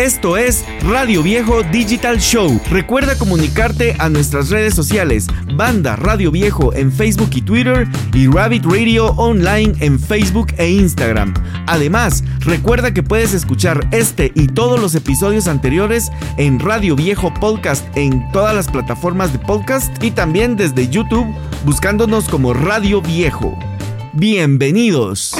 Esto es Radio Viejo Digital Show. Recuerda comunicarte a nuestras redes sociales, Banda Radio Viejo en Facebook y Twitter y Rabbit Radio Online en Facebook e Instagram. Además, recuerda que puedes escuchar este y todos los episodios anteriores en Radio Viejo Podcast en todas las plataformas de podcast y también desde YouTube buscándonos como Radio Viejo. Bienvenidos.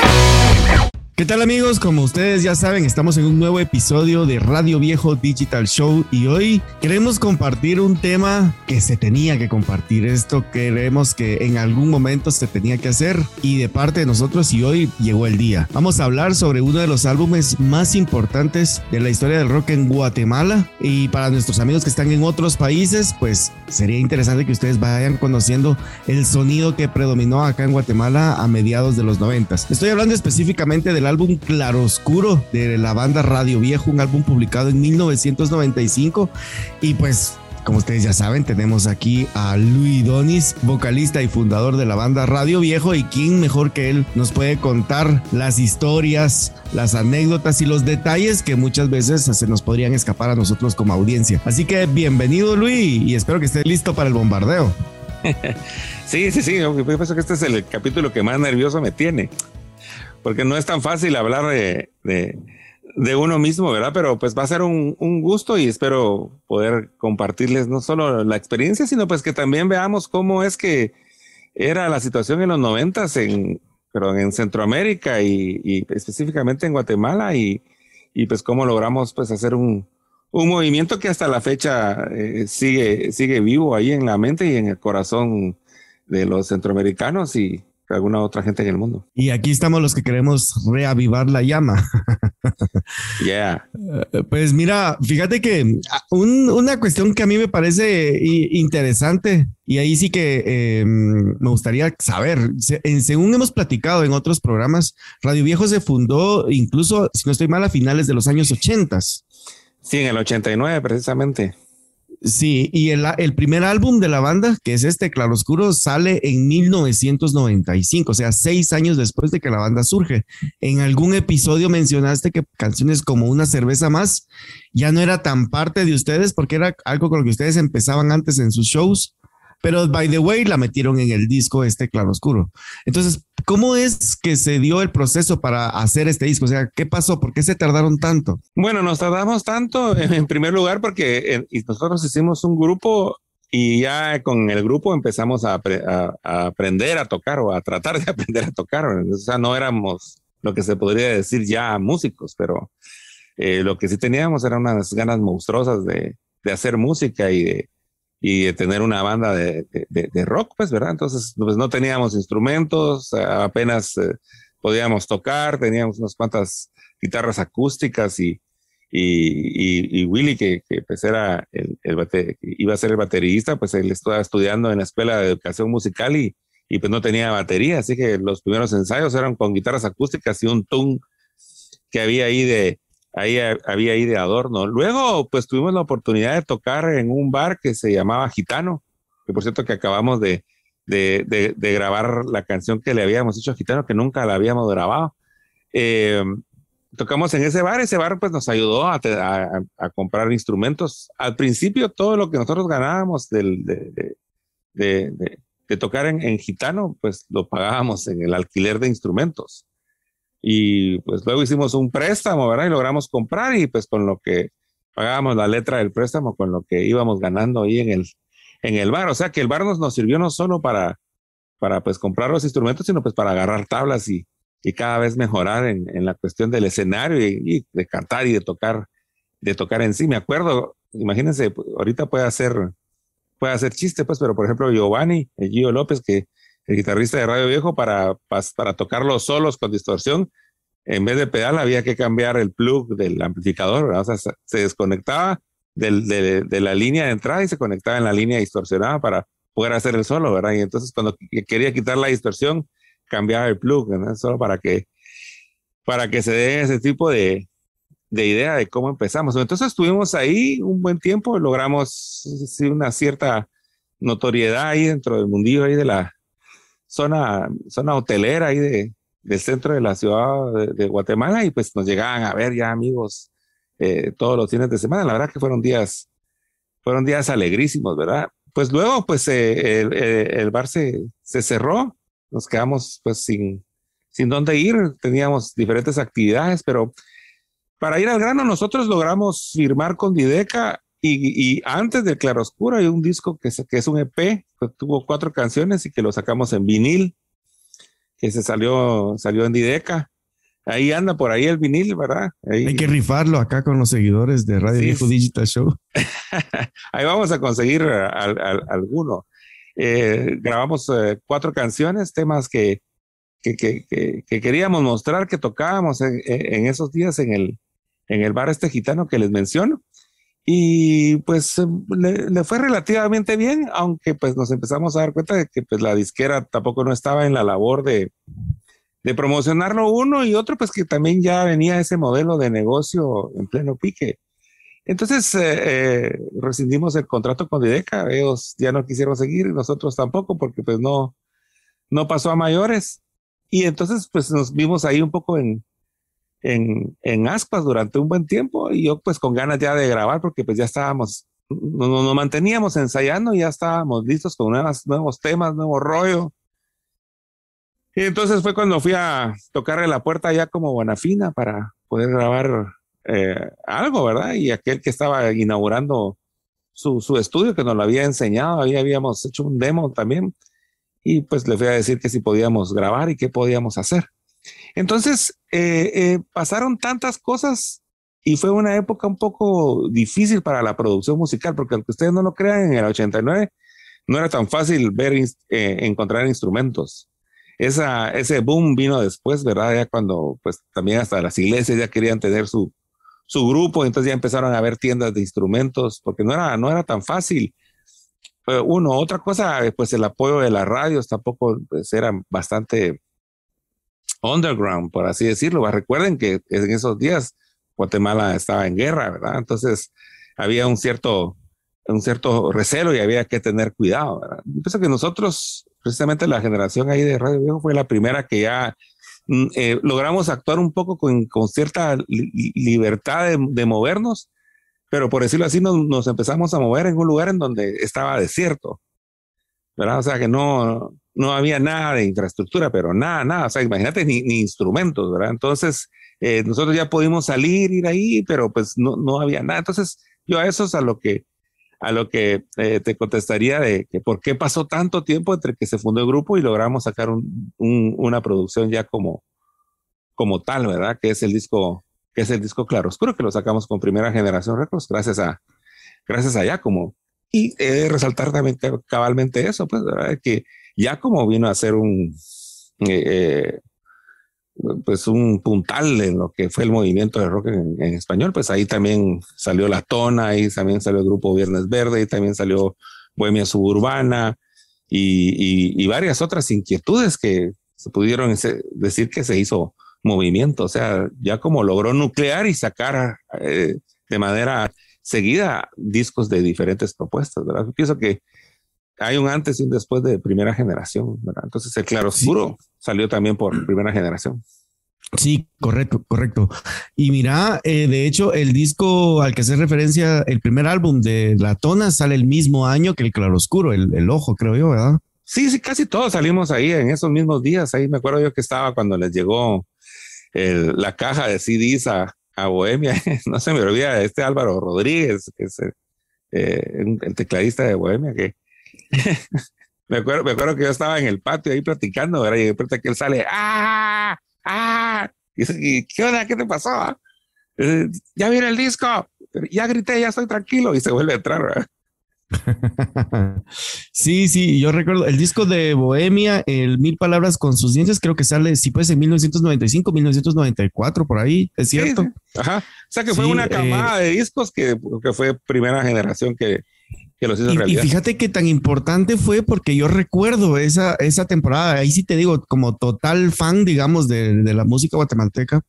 ¿Qué tal amigos? Como ustedes ya saben, estamos en un nuevo episodio de Radio Viejo Digital Show y hoy queremos compartir un tema que se tenía que compartir. Esto queremos que en algún momento se tenía que hacer y de parte de nosotros y hoy llegó el día. Vamos a hablar sobre uno de los álbumes más importantes de la historia del rock en Guatemala y para nuestros amigos que están en otros países, pues sería interesante que ustedes vayan conociendo el sonido que predominó acá en Guatemala a mediados de los noventas. Estoy hablando específicamente del álbum Claroscuro de la banda Radio Viejo, un álbum publicado en 1995 y pues como ustedes ya saben, tenemos aquí a Luis Donis, vocalista y fundador de la banda Radio Viejo, y quién mejor que él nos puede contar las historias, las anécdotas y los detalles que muchas veces se nos podrían escapar a nosotros como audiencia. Así que bienvenido Luis y espero que esté listo para el bombardeo. Sí, sí, sí, yo pienso que este es el capítulo que más nervioso me tiene porque no es tan fácil hablar de, de, uno mismo, ¿verdad? Pero pues va a ser un, un, gusto y espero poder compartirles no solo la experiencia, sino pues que también veamos cómo es que era la situación en los noventas en, en Centroamérica y, y, específicamente en Guatemala y, y, pues cómo logramos pues hacer un, un movimiento que hasta la fecha eh, sigue, sigue vivo ahí en la mente y en el corazón de los centroamericanos y, alguna otra gente en el mundo. Y aquí estamos los que queremos reavivar la llama. yeah. Eh, pues mira, fíjate que ah, una cuestión que a mí me parece interesante y ahí sí que em, me gustaría saber, según hemos platicado en otros programas, Radio Viejo se fundó incluso, si no estoy mal, a finales de los años 80. Sí, en el 89 precisamente. Sí, y el, el, primer álbum de la banda, que es este Claroscuro, sale en 1995, o sea, seis años después de que la banda surge. En algún episodio mencionaste que canciones como Una cerveza más ya no era tan parte de ustedes porque era algo con lo que ustedes empezaban antes en sus shows pero by the way la metieron en el disco este claroscuro. Entonces, ¿cómo es que se dio el proceso para hacer este disco? O sea, ¿qué pasó? ¿Por qué se tardaron tanto? Bueno, nos tardamos tanto en primer lugar porque nosotros hicimos un grupo y ya con el grupo empezamos a, aprender a tocar o a tratar de aprender a tocar. O sea, no éramos lo que se podría decir ya músicos, pero eh, lo que sí teníamos eran unas ganas monstruosas de, de hacer música y de, y de tener una banda de, de, rock, pues, ¿verdad? Entonces, pues no teníamos instrumentos, apenas eh, podíamos tocar, teníamos unas cuantas guitarras acústicas y, y, y, Willy, que, que, pues era el, el iba a ser el baterista, pues él estaba estudiando en la escuela de educación musical y, y pues no tenía batería, así que los primeros ensayos eran con guitarras acústicas y un tune que había ahí de, ahí había ahí de adorno. Luego, pues tuvimos la oportunidad de tocar en un bar que se llamaba Gitano, que por cierto que acabamos de, de, de, grabar la canción que le habíamos hecho a Gitano, que nunca la habíamos grabado. Eh, tocamos en ese bar, ese bar pues nos ayudó a, a, comprar instrumentos. Al principio todo lo que nosotros ganábamos del, de, de, tocar en, en Gitano, pues lo pagábamos en el alquiler de instrumentos. Y pues luego hicimos un préstamo, ¿verdad? Y logramos comprar y pues con lo que pagábamos la letra del préstamo, con lo que íbamos ganando ahí en el, en el bar. O sea que el bar nos, nos sirvió no solo para, para pues comprar los instrumentos, sino pues para agarrar tablas y, y cada vez mejorar en, en la cuestión del escenario y, de cantar y de tocar, de tocar en sí. Me acuerdo, imagínense, ahorita puede hacer, puede hacer chiste, pues, pero por ejemplo Giovanni, el Gio López, que el guitarrista de Radio Viejo, para, para, tocar los solos con distorsión, en vez de pedal había que cambiar el plug del amplificador, o sea, se desconectaba de, la línea de entrada y se conectaba en la línea distorsionada para poder hacer el solo, ¿verdad? Y entonces cuando quería quitar la distorsión, cambiaba el plug, ¿verdad? Solo para que, para que se dé ese tipo de, de idea de cómo empezamos. Entonces estuvimos ahí un buen tiempo, logramos una cierta notoriedad ahí dentro del mundillo ahí de la, zona, zona hotelera ahí de, del centro de la ciudad de, Guatemala y pues nos llegaban a ver ya amigos eh, todos los fines de semana. La verdad que fueron días, fueron días alegrísimos, ¿verdad? Pues luego, pues eh, el, bar se, se, cerró, nos quedamos pues sin, sin dónde ir, teníamos diferentes actividades, pero para ir al grano nosotros logramos firmar con Dideca y, y antes del Claroscuro hay un disco que es, que es un EP, que tuvo cuatro canciones y que lo sacamos en vinil, que se salió, salió en Dideca ahí anda por ahí el vinil, ¿verdad? Hay que rifarlo acá con los seguidores de Radio Viejo Digital Show. ahí vamos a conseguir alguno. Eh, grabamos eh, cuatro canciones, temas que, que, que, queríamos mostrar, que tocábamos en, esos días en el, en el bar este gitano que les menciono. Y pues le, le, fue relativamente bien, aunque pues nos empezamos a dar cuenta de que pues la disquera tampoco no estaba en la labor de, de promocionarlo uno y otro, pues que también ya venía ese modelo de negocio en pleno pique. Entonces eh, eh, rescindimos el contrato con Dideca, ellos ya no quisieron seguir, nosotros tampoco, porque pues no, no pasó a mayores. Y entonces pues nos vimos ahí un poco en, en, en aspas durante un buen tiempo y yo pues con ganas ya de grabar porque pues ya estábamos, nos, nos manteníamos ensayando, ya estábamos listos con nuevas, nuevos temas, nuevo rollo y entonces fue cuando fui a tocarle la puerta ya como Bonafina para poder grabar eh, algo, ¿verdad? Y aquel que estaba inaugurando su, su, estudio, que nos lo había enseñado, ahí habíamos hecho un demo también, y pues le fui a decir que si podíamos grabar y qué podíamos hacer. Entonces, eh, eh, pasaron tantas cosas y fue una época un poco difícil para la producción musical, porque aunque ustedes no lo crean, en el 89 no era tan fácil ver, encontrar instrumentos ese boom vino después, ¿verdad? Ya cuando pues también hasta las iglesias ya querían tener su, su grupo, entonces ya empezaron a haber tiendas de instrumentos, porque no era, no era tan fácil. Uno, otra cosa, pues el apoyo de las radios tampoco pues, era bastante underground, por así decirlo. Recuerden que en esos días Guatemala estaba en guerra, ¿verdad? Entonces había un cierto, un cierto recelo y había que tener cuidado, ¿verdad? pienso que nosotros precisamente la generación ahí de Radio Viejo fue la primera que ya mm, eh, logramos actuar un poco con, con cierta libertad de, movernos, pero por decirlo así, nos, nos, empezamos a mover en un lugar en donde estaba desierto, ¿verdad? O sea, que no, no había nada de infraestructura, pero nada, nada, o sea, imagínate, ni, ni instrumentos, ¿verdad? Entonces, eh, nosotros ya pudimos salir, ir ahí, pero pues no, no había nada. Entonces, yo a eso es a lo que a lo que eh, te contestaría de que por qué pasó tanto tiempo entre que se fundó el grupo y logramos sacar un, una producción ya como, como tal, ¿verdad? Que es el disco, que es el disco Claroscuro, que lo sacamos con Primera Generación Records, gracias a, gracias a Giacomo. Y he resaltar también cabalmente eso, pues, ¿verdad? Que Giacomo vino a ser un, eh, eh pues un puntal en lo que fue el movimiento de rock en, español, pues ahí también salió La Tona, ahí también salió el grupo Viernes Verde, y también salió Bohemia Suburbana y, varias otras inquietudes que se pudieron decir que se hizo movimiento, o sea, ya como logró nuclear y sacar eh, de manera seguida discos de diferentes propuestas, ¿verdad? Pienso que hay un antes y un después de primera generación, ¿verdad? Entonces el claro oscuro salió también por primera generación. Sí, correcto, correcto. Y mira, eh, de hecho, el disco al que hace referencia, el primer álbum de La Tona sale el mismo año que el Claroscuro, el, el Ojo, creo yo, ¿verdad? Sí, sí, casi todos salimos ahí en esos mismos días. Ahí me acuerdo yo que estaba cuando les llegó la caja de CDs a, a Bohemia. no se me olvida este Álvaro Rodríguez, que es eh, el tecladista de Bohemia, que me, acuerdo, me acuerdo que yo estaba en el patio ahí platicando, ¿verdad? y de repente que él sale, ¡ah! ¡ah! Y, ¿qué onda? ¿Qué te pasó? Eh, ya viene el disco, ya grité, ya estoy tranquilo y se vuelve a entrar, ¿verdad? sí, sí, yo recuerdo el disco de Bohemia, el Mil Palabras con sus dientes, creo que sale, si puede en 1995, 1994, por ahí, es cierto. Ajá. O sea que fue una camada eh, de discos que, que, fue primera generación que, y, fíjate que tan importante fue porque yo recuerdo esa, esa temporada, ahí sí te digo, como total fan, digamos, de, de, la música guatemalteca,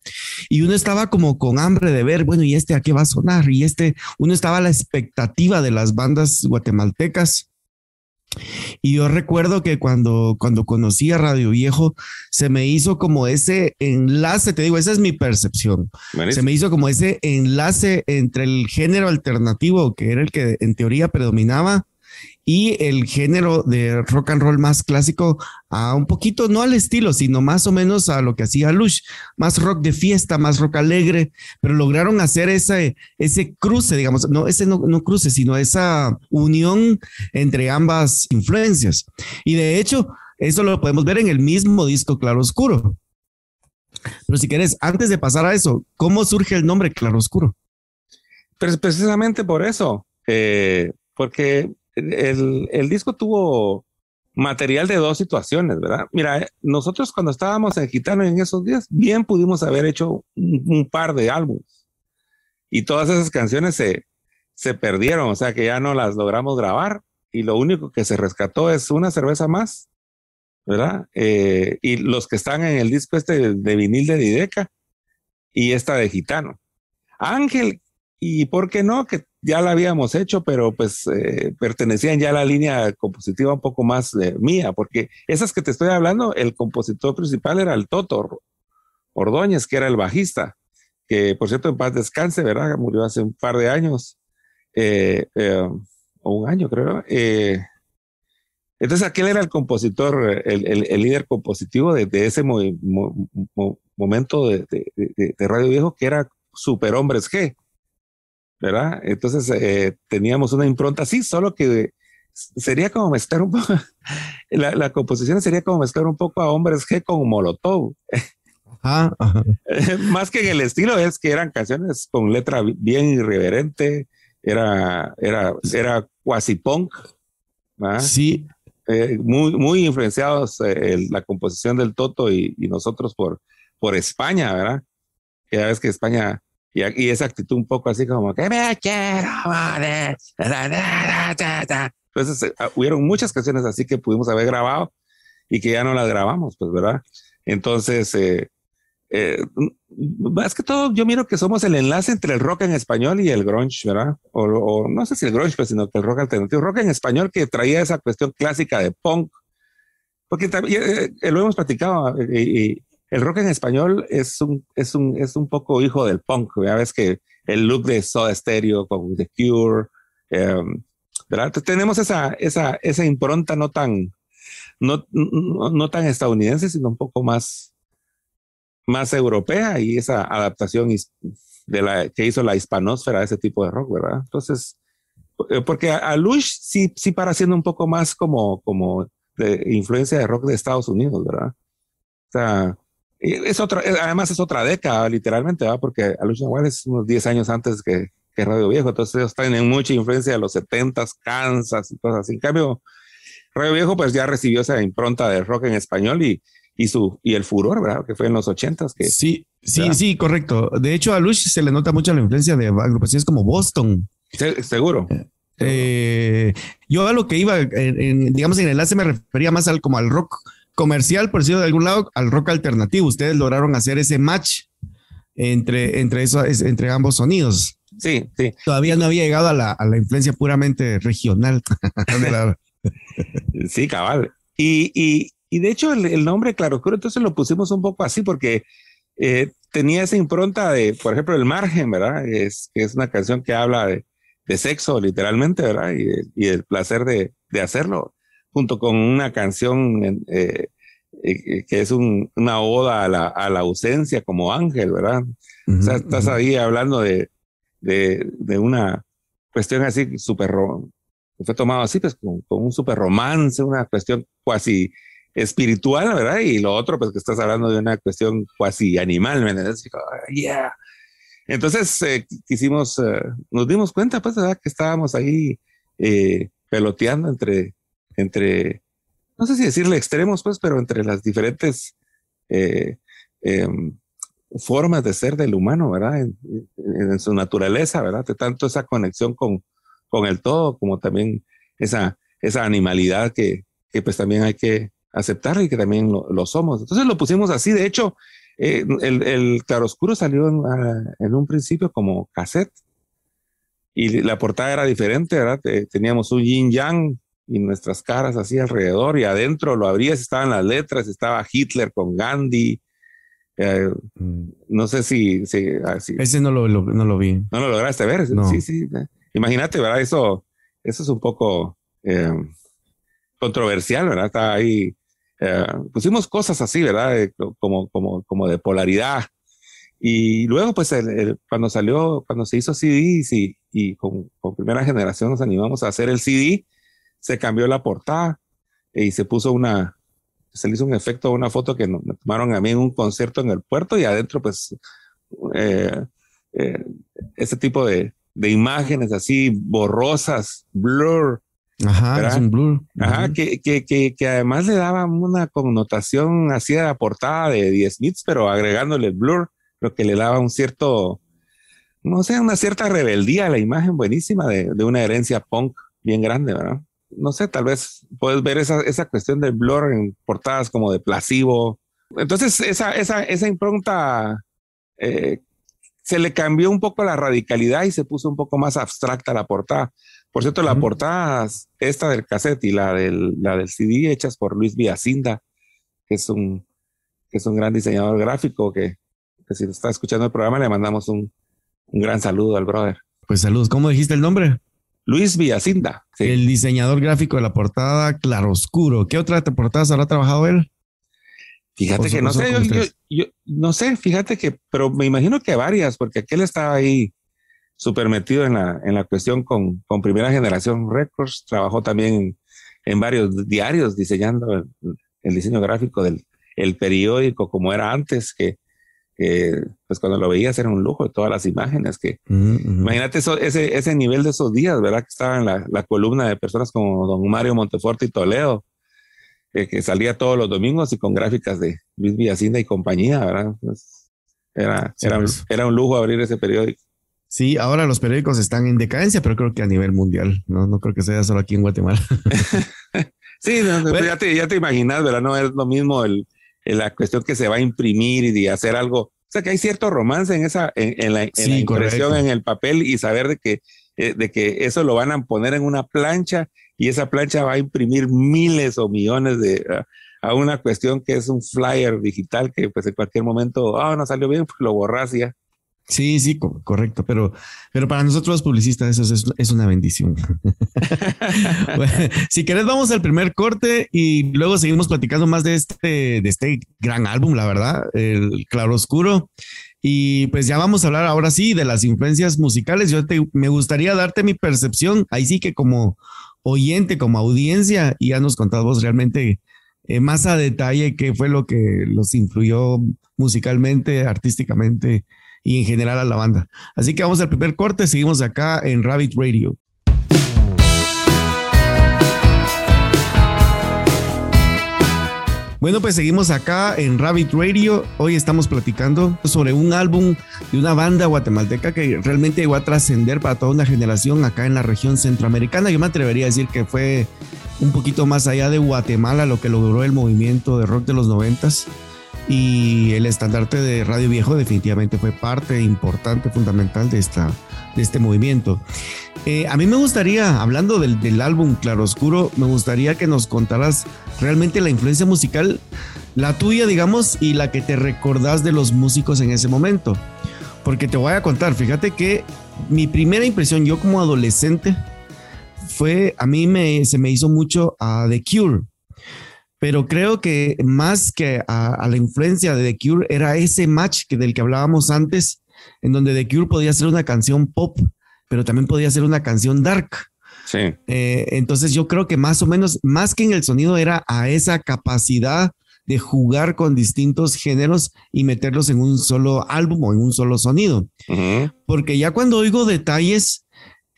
y uno estaba como con hambre de ver, bueno, ¿y este a qué va a sonar? Y este, uno estaba a la expectativa de las bandas guatemaltecas Y yo recuerdo que cuando, cuando conocí a Radio Viejo, se me hizo como ese enlace, te digo, esa es mi percepción. Se me hizo como ese enlace entre el género alternativo, que era el que en teoría predominaba, y el género de rock and roll más clásico a un poquito, no al estilo, sino más o menos a lo que hacía Lush, más rock de fiesta, más rock alegre, pero lograron hacer ese, ese cruce, digamos, no ese no, no cruce, sino esa unión entre ambas influencias. Y de hecho, eso lo podemos ver en el mismo disco Claro Oscuro. Pero si quieres, antes de pasar a eso, ¿cómo surge el nombre Claro Oscuro? Pues precisamente por eso, eh, porque el, el, disco tuvo material de dos situaciones, ¿verdad? Mira, nosotros cuando estábamos en Gitano en esos días, bien pudimos haber hecho un, par de álbumes y todas esas canciones se, se perdieron, o sea que ya no las logramos grabar y lo único que se rescató es una cerveza más, ¿verdad? Eh, y los que están en el disco este de vinil de Dideca y esta de Gitano. Ángel, y por qué no, que ya la habíamos hecho, pero pues eh, pertenecían ya a la línea compositiva un poco más eh, mía, porque esas que te estoy hablando, el compositor principal era el Toto Ordóñez, que era el bajista, que por cierto en paz descanse, ¿verdad? Murió hace un par de años, eh, o un año creo. entonces aquel era el compositor, el, líder compositivo de, ese momento de, de Radio Viejo, que era Super Hombres G ¿verdad? Entonces eh, teníamos una impronta así, solo que sería como mezclar un poco, la, composición sería como mezclar un poco a Hombres G con Molotov. Más que en el estilo, es que eran canciones con letra bien irreverente, era, era, era cuasi punk. Sí. Eh, muy, muy influenciados eh, la composición del Toto y, y, nosotros por, por España, ¿verdad? Ya ves que España y, esa actitud un poco así como que me quiero Entonces eh, ah, hubieron muchas canciones así que pudimos haber grabado y que ya no las grabamos, pues, ¿verdad? Entonces, eh, eh, más que todo, yo miro que somos el enlace entre el rock en español y el grunge, ¿verdad? O, no sé si el grunge, pues, sino que el rock alternativo. Rock en español que traía esa cuestión clásica de punk, porque también lo hemos platicado y, el rock en español es un, es un, es un poco hijo del punk. Ya ves que el look de Soda Stereo con The Cure, em, ¿verdad? tenemos esa, esa, esa impronta no tan, no, no, tan estadounidense, sino un poco más, más europea y esa adaptación de la que hizo la hispanósfera a ese tipo de rock, ¿verdad? Entonces, eh, porque a, Lush sí, sí para siendo un poco más como, como de influencia de rock de Estados Unidos, ¿verdad? O sea, es otra, además es otra década, literalmente, ¿va? porque Alush Nahual es unos 10 años antes que, que, Radio Viejo, entonces ellos tienen mucha influencia de los 70s, Kansas y cosas así. En cambio, Radio Viejo pues ya recibió esa impronta de rock en español y, y, su, y el furor, ¿verdad? Que fue en los 80s. Que, sí, sí, sí, correcto. De hecho, a Lush se le nota mucho la influencia de agrupaciones como Boston. seguro. Eh, yo a lo que iba, digamos, en el enlace me refería más al como al rock comercial, por decirlo de algún lado, al rock alternativo. Ustedes lograron hacer ese match entre, entre, eso, entre ambos sonidos. Sí, sí. Todavía no había llegado a la, a la influencia puramente regional. sí, cabal. Y, y, y de hecho el, el nombre Claroscuro, entonces lo pusimos un poco así porque eh, tenía esa impronta de, por ejemplo, El Margen, ¿verdad? Es, es una canción que habla de, de sexo, literalmente, ¿verdad? Y, y el placer de, de hacerlo junto con una canción eh, eh, que es una oda a la, a la, ausencia como ángel, ¿verdad? o sea, estás ahí hablando de, de, de una cuestión así súper, fue tomado así, pues con, un súper romance, una cuestión cuasi espiritual, ¿verdad? Y lo otro, pues que estás hablando de una cuestión cuasi animal, ¿me entiendes? Yeah. Entonces, eh, quisimos, nos dimos cuenta, pues, ¿verdad? Que estábamos ahí peloteando entre entre, no sé si decirle extremos, pues, pero entre las diferentes eh, em, formas de ser del humano, ¿verdad? En, su naturaleza, ¿verdad? De tanto esa conexión con, con el todo, como también esa, esa animalidad que, que pues también hay que aceptar y que también lo, somos. Entonces lo pusimos así. De hecho, eh, el, el claroscuro salió en, ah, en, un principio como cassette y la portada era diferente, ¿verdad? Teníamos un yin yang y nuestras caras así alrededor y adentro lo abrías, estaban las letras, estaba Hitler con Gandhi. Eh, mm. no sé si, ah, Ese no lo, no lo vi. No lo lograste ver. Sí, sí. Imagínate, ¿verdad? Eso, eso es un poco eh, controversial, ¿verdad? Está ahí. Eh, pusimos cosas así, ¿verdad? Como, como, como de polaridad. Y luego, pues, cuando salió, cuando se hizo CD y, y con, con, primera generación nos animamos a hacer el CD, se cambió la portada y se puso una, se le hizo un efecto, una foto que me tomaron a mí en un concierto en el puerto y adentro, pues, eh, eh, ese tipo de, de, imágenes así borrosas, blur. Ajá, es un blur. Ajá, que, que, que, que, además le daban una connotación así a la portada de 10 bits, pero agregándole el blur, lo que le daba un cierto, no sé, una cierta rebeldía a la imagen buenísima de, de una herencia punk bien grande, ¿verdad? No sé, tal vez puedes ver esa, esa cuestión del blur en portadas como de Placebo. Entonces, esa, esa, esa impronta eh, se le cambió un poco la radicalidad y se puso un poco más abstracta la portada. Por cierto, la portada, esta del cassette y la del, la del CD, hechas por Luis Villacinda, que es un, que es un gran diseñador gráfico, que, que si está escuchando el programa le mandamos un, un gran saludo al brother. Pues saludos, ¿cómo dijiste el nombre? Luis Villacinda. El diseñador gráfico de la portada Claroscuro. ¿Qué otra portada habrá trabajado él? Fíjate que no sé, yo, no sé, fíjate que, pero me imagino que varias, porque aquel estaba ahí súper metido en la, en la cuestión con, con Primera Generación Records, trabajó también en, varios diarios diseñando el, el, diseño gráfico del el periódico como era antes, que pues cuando lo veías era un lujo de todas las imágenes que imagínate eso, ese, ese nivel de esos días, ¿verdad? Que estaba en la, la columna de personas como don Mario Monteforte y Toledo, que salía todos los domingos y con gráficas de Luis Villacinda y compañía, ¿verdad? Pues, era, era, pues. era un lujo abrir ese periódico. Sí, ahora los periódicos están en decadencia, pero creo que a nivel mundial, no, no creo que sea solo aquí en Guatemala. sí, ya, te, ya te imaginas, ¿verdad? No es lo mismo el, la cuestión que se va a imprimir y de hacer algo. O sea, que hay cierto romance en esa, en, la, impresión en el papel y saber de que, eh, de que eso lo van a poner en una plancha y esa plancha va a imprimir miles o millones de, a una cuestión que es un flyer digital que pues en cualquier momento, ah, no salió bien, pues lo borras ya. Sí, sí, correcto, pero, pero para nosotros los publicistas eso es, una bendición. si querés vamos al primer corte y luego seguimos platicando más de este, de este gran álbum, la verdad, el Claro Oscuro. Y pues ya vamos a hablar ahora sí de las influencias musicales. Yo te, me gustaría darte mi percepción, ahí sí que como oyente, como audiencia, y ya nos contás vos realmente eh, más a detalle qué fue lo que los influyó musicalmente, artísticamente y en general a la banda. Así que vamos al primer corte, seguimos acá en Rabbit Radio. Bueno, pues seguimos acá en Rabbit Radio. Hoy estamos platicando sobre un álbum de una banda guatemalteca que realmente llegó a trascender para toda una generación acá en la región centroamericana. Yo me atrevería a decir que fue un poquito más allá de Guatemala lo que logró el movimiento de rock de los noventas y el estandarte de Radio Viejo definitivamente fue parte importante, fundamental de, esta, de este movimiento. Eh, a mí me gustaría, hablando del, del álbum Claroscuro, me gustaría que nos contaras realmente la influencia musical, la tuya, digamos, y la que te recordás de los músicos en ese momento. Porque te voy a contar, fíjate que mi primera impresión, yo como adolescente, fue, a mí me, se me hizo mucho a The Cure pero creo que más que a, la influencia de The Cure era ese match que del que hablábamos antes, en donde The Cure podía ser una canción pop, pero también podía ser una canción dark. Sí. Eh, entonces yo creo que más o menos, más que en el sonido, era a esa capacidad de jugar con distintos géneros y meterlos en un solo álbum o en un solo sonido. Porque ya cuando oigo detalles,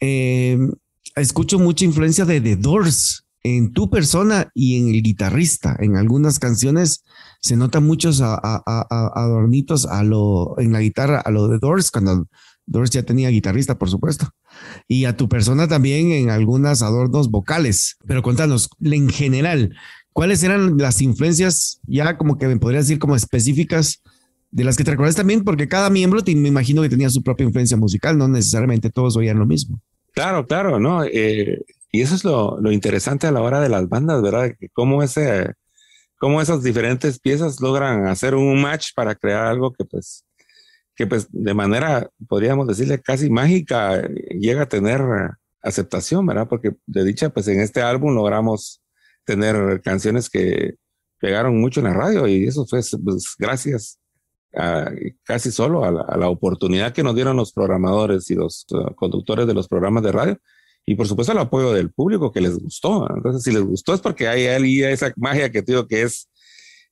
eh, escucho mucha influencia de The Doors en tu persona y en el guitarrista. En algunas canciones se nota muchos adornitos en la guitarra, a lo de Doors, cuando Doors ya tenía guitarrista, por supuesto. Y a tu persona también en algunos adornos vocales. Pero contanos, en general, ¿cuáles eran las influencias ya como que me podrías decir como específicas de las que te recuerdas también? Porque cada miembro me imagino que tenía su propia influencia musical, no necesariamente todos oían lo mismo. Claro, claro, ¿no? Eh, y eso es lo, lo, interesante a la hora de las bandas, ¿verdad? Cómo, ese, cómo esas diferentes piezas logran hacer un match para crear algo que pues, que pues de manera, podríamos decirle, casi mágica, llega a tener aceptación, ¿verdad? Porque de dicha, pues en este álbum logramos tener canciones que pegaron mucho en la radio y eso fue pues, gracias casi solo a la, oportunidad que nos dieron los programadores y los uh, conductores de los programas de radio y por supuesto el apoyo del público que les gustó. Entonces, si les gustó es porque hay ahí esa magia que digo que es,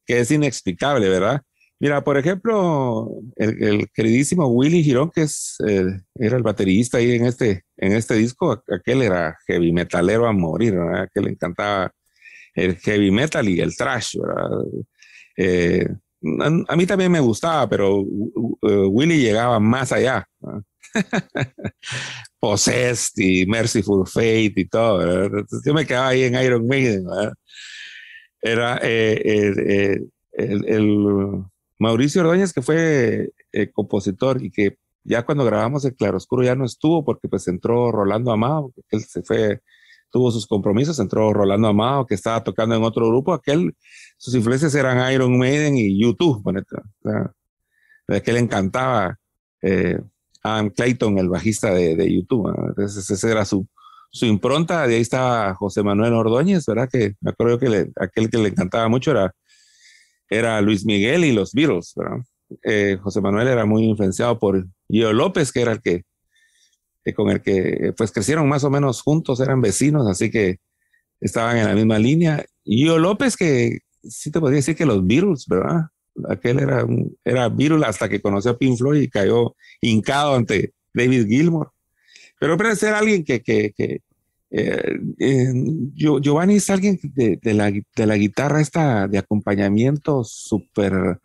que es inexplicable, ¿verdad? Mira, por ejemplo, el, queridísimo Willy Girón, que es, eh, era el baterista ahí en este, en este disco, aquel era heavy metalero a morir, ¿verdad? Que le encantaba el heavy metal y el trash, ¿verdad? Eh, a, mí también me gustaba, pero Willy llegaba más allá. Possessed y Merciful Fate y todo. yo me quedaba ahí en Iron Maiden. Era eh, el Mauricio Ordóñez, que fue eh, compositor y que ya cuando grabamos El Claroscuro ya no estuvo porque pues entró Rolando Amado, él se fue, tuvo sus compromisos, entró Rolando Amado que estaba tocando en otro grupo, aquel, sus influencias eran Iron Maiden y YouTube, bueno, de que le encantaba eh, Adam Clayton, el bajista de, YouTube, entonces esa era su, su impronta, de ahí estaba José Manuel Ordóñez, ¿verdad? Que me acuerdo que aquel que le encantaba mucho era era Luis Miguel y los Beatles, ¿verdad? Eh, José Manuel era muy influenciado por Gio López, que era el que, con el que pues crecieron más o menos juntos, eran vecinos, así que estaban en la misma línea. Gio López, que sí te podría decir que los Beatles, ¿verdad? Aquel era, un, era hasta que conoció a Pink Floyd y cayó hincado ante David Gilmour. Pero parece ser alguien que, que, que, eh, Giovanni es alguien de, la, de, la, guitarra esta de acompañamiento súper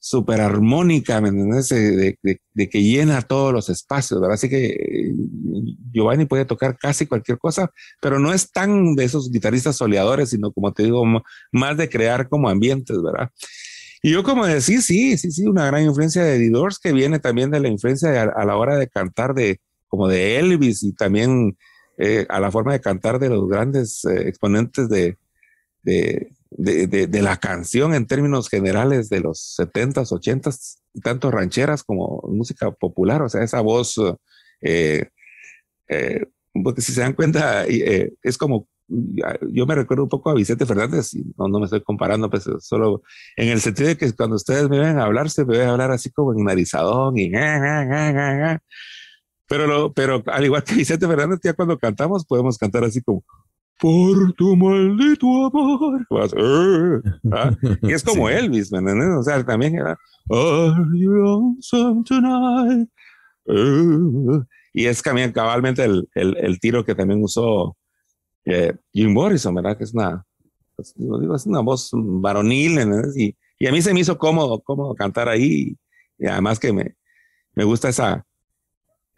super armónica. De, de, que llena todos los espacios, ¿verdad? Así que eh, Giovanni puede tocar casi cualquier cosa, pero no es tan de esos guitarristas soleadores, sino como te digo, más de crear como ambientes, ¿verdad? Y yo como decir, sí, sí, sí, una gran influencia de The que viene también de la influencia a, a la hora de cantar de como de Elvis y también eh, a la forma de cantar de los grandes eh, exponentes de, de, de, la canción en términos generales de los 70s, 80s, tanto rancheras como música popular, o sea, esa voz, eh, porque si se dan cuenta, es como, yo me recuerdo un poco a Vicente Fernández, y no, no me estoy comparando, pues solo en el sentido de que cuando ustedes me ven a hablar, se me ven a hablar así como en narizadón y... Pero, pero al igual que Vicente Fernández, ya cuando cantamos podemos cantar así como por tu maldito amor. ¿ah? Y es como Elvis, ¿me entiendes? O sea, también era tonight? y es también cabalmente el, el, el, tiro que también usó eh, Jim Morrison, ¿verdad? Que es una, pues, digo, es una voz varonil, y, y, a mí se me hizo cómodo, cómodo cantar ahí, y además que me, me gusta esa,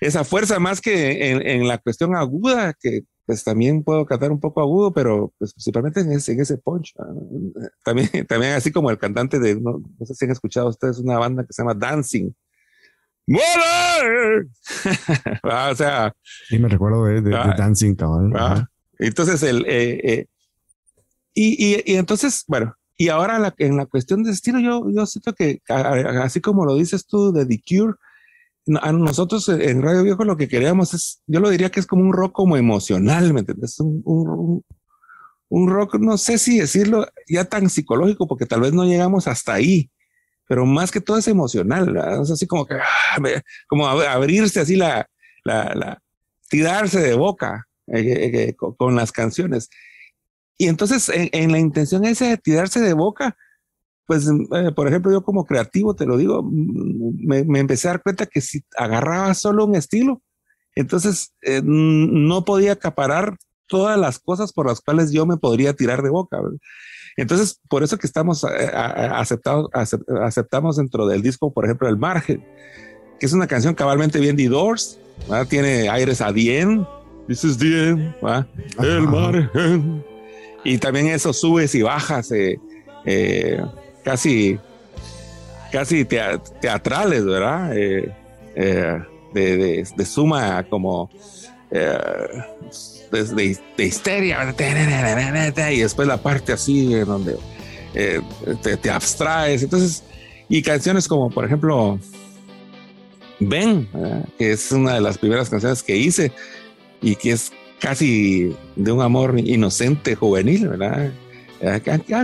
esa fuerza más que en, la cuestión aguda, que pues también puedo cantar un poco agudo, pero pues, principalmente en ese, en ese punch. También, también así como el cantante de, no, sé si han escuchado ustedes, una banda que se llama Dancing. ¡Mola! Ah, o sea. Sí, me recuerdo de, ah, Dancing, cabrón. Ah, entonces, el. Eh, eh, y, y, entonces, bueno, y ahora en la cuestión de estilo, yo, yo siento que, así como lo dices tú de The Cure, a nosotros en Radio Viejo lo que queríamos es, yo lo diría que es como un rock como emocional, ¿me entiendes? Un, un, rock, no sé si decirlo ya tan psicológico, porque tal vez no llegamos hasta ahí, pero más que todo es emocional, es así como que, ah, como abrirse así la, la tirarse de boca eh, eh, eh, con, las canciones. Y entonces en, en la intención esa de tirarse de boca, pues, eh, por ejemplo, yo como creativo, te lo digo, mm, me, empecé a dar cuenta que si agarraba solo un estilo, entonces eh, no podía acaparar todas las cosas por las cuales yo me podría tirar de boca. Entonces, por eso que estamos eh, aceptados, aceptamos dentro del disco, por ejemplo, El Margen, que es una canción cabalmente bien de Doors, tiene aires a Dien, This is Dien, El Margen, y también esos subes y bajas. Eh, casi, casi teatrales, ¿verdad? Eh, eh, de, suma como eh, de, histeria, y después la parte así en donde eh, te, abstraes. Entonces, y canciones como, por ejemplo, Ven, que es una de las primeras canciones que hice y que es casi de un amor inocente, juvenil, ¿verdad?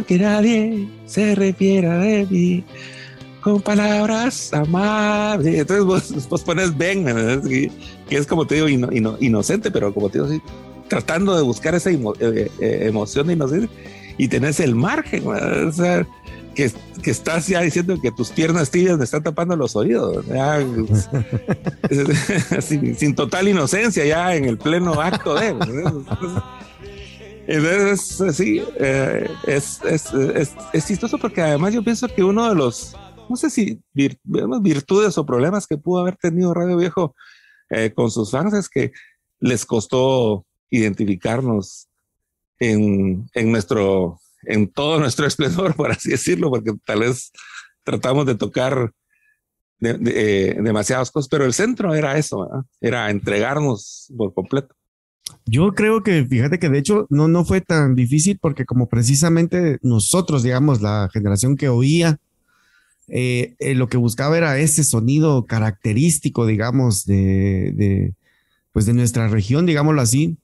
Que nadie se refiera de mí con palabras amables. Entonces vos, pones ven, que, es como te digo, inocente, pero como te digo, tratando de buscar esa eh, eh, emoción de inocencia y tenés el margen, o sea, que, que, estás ya diciendo que tus piernas tibias me están tapando los oídos, sin, total inocencia, ya en el pleno acto de. Entonces, sí, eh, es, es, es, es, chistoso porque además yo pienso que uno de los, no sé si virtudes o problemas que pudo haber tenido Radio Viejo eh, con sus fans es que les costó identificarnos en, en nuestro en todo nuestro esplendor, por así decirlo, porque tal vez tratamos de tocar eh, demasiadas cosas, pero el centro era eso, era entregarnos por completo. Yo creo que, fíjate que de hecho no, no fue tan difícil porque como precisamente nosotros, digamos, la generación que oía, eh, eh, lo que buscaba era ese sonido característico, digamos, de, de, pues de nuestra región, digámoslo así.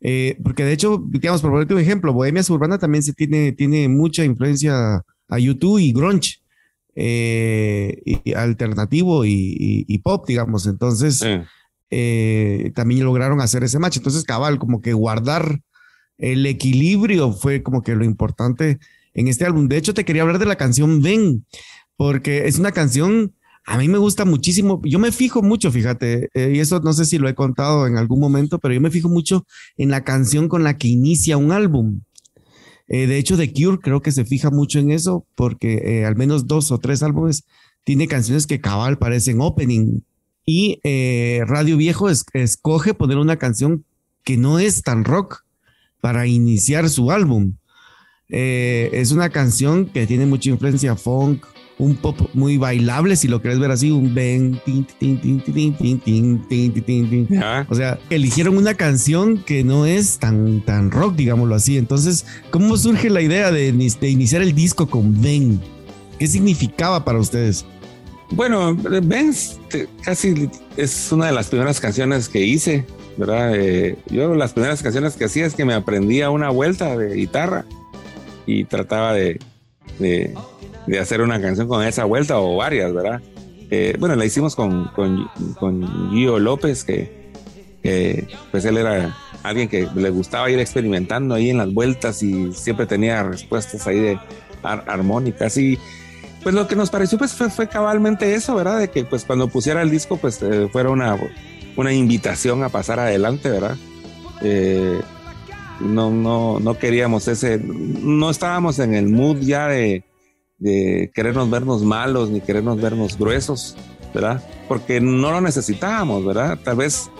Eh, porque de hecho, digamos, por ponerte un ejemplo, Bohemia Suburbana también se tiene, tiene mucha influencia a YouTube y grunge, eh, y, alternativo y, pop, digamos. Entonces, eh, también lograron hacer ese match. Entonces, cabal, como que guardar el equilibrio fue como que lo importante en este álbum. De hecho, te quería hablar de la canción Ven, porque es una canción a mí me gusta muchísimo, yo me fijo mucho, fíjate, eh, y eso no sé si lo he contado en algún momento, pero yo me fijo mucho en la canción con la que inicia un álbum. Eh, de hecho, The Cure creo que se fija mucho en eso, porque eh, al menos dos o tres álbumes tiene canciones que cabal parecen opening. Y Radio Viejo escoge poner una canción que no es tan rock para iniciar su álbum. es una canción que tiene mucha influencia funk, un pop muy bailable, si lo querés ver así, un ben, o sea, eligieron una canción que no es tan, tan rock, digámoslo así. Entonces, ¿cómo surge la idea de, iniciar el disco con Ben? ¿Qué significaba para ustedes? Bueno, Ben casi es una de las primeras canciones que hice, ¿verdad? yo las primeras canciones que hacía es que me aprendía una vuelta de guitarra y trataba de de hacer una canción con esa vuelta o varias, ¿verdad? Eh, bueno, la hicimos con, con, con Gio López, que, pues él era alguien que le gustaba ir experimentando ahí en las vueltas y siempre tenía respuestas ahí de armónicas y pues lo que nos pareció pues fue, cabalmente eso, ¿verdad? De que pues cuando pusiera el disco pues eh, fuera una, una invitación a pasar adelante, ¿verdad? Eh, no, no, no queríamos ese, no estábamos en el mood ya de, de querernos vernos malos ni querernos vernos gruesos, ¿verdad? Porque no lo necesitábamos, ¿verdad? Tal vez,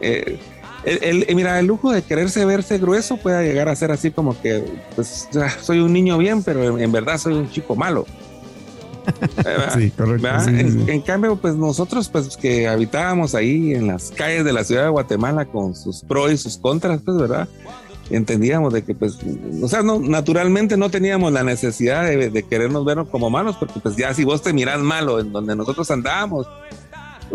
eh, el, mira, el lujo de quererse verse grueso puede llegar a ser así como que, pues, soy un niño bien, pero en, verdad soy un chico malo. sí, correcto. en, cambio, pues nosotros, pues que habitábamos ahí en las calles de la ciudad de Guatemala con sus pros y sus contras, pues, ¿verdad? Entendíamos de que pues, o sea, no, naturalmente no teníamos la necesidad de, querernos vernos como malos, porque pues ya si vos te mirás malo en donde nosotros andábamos,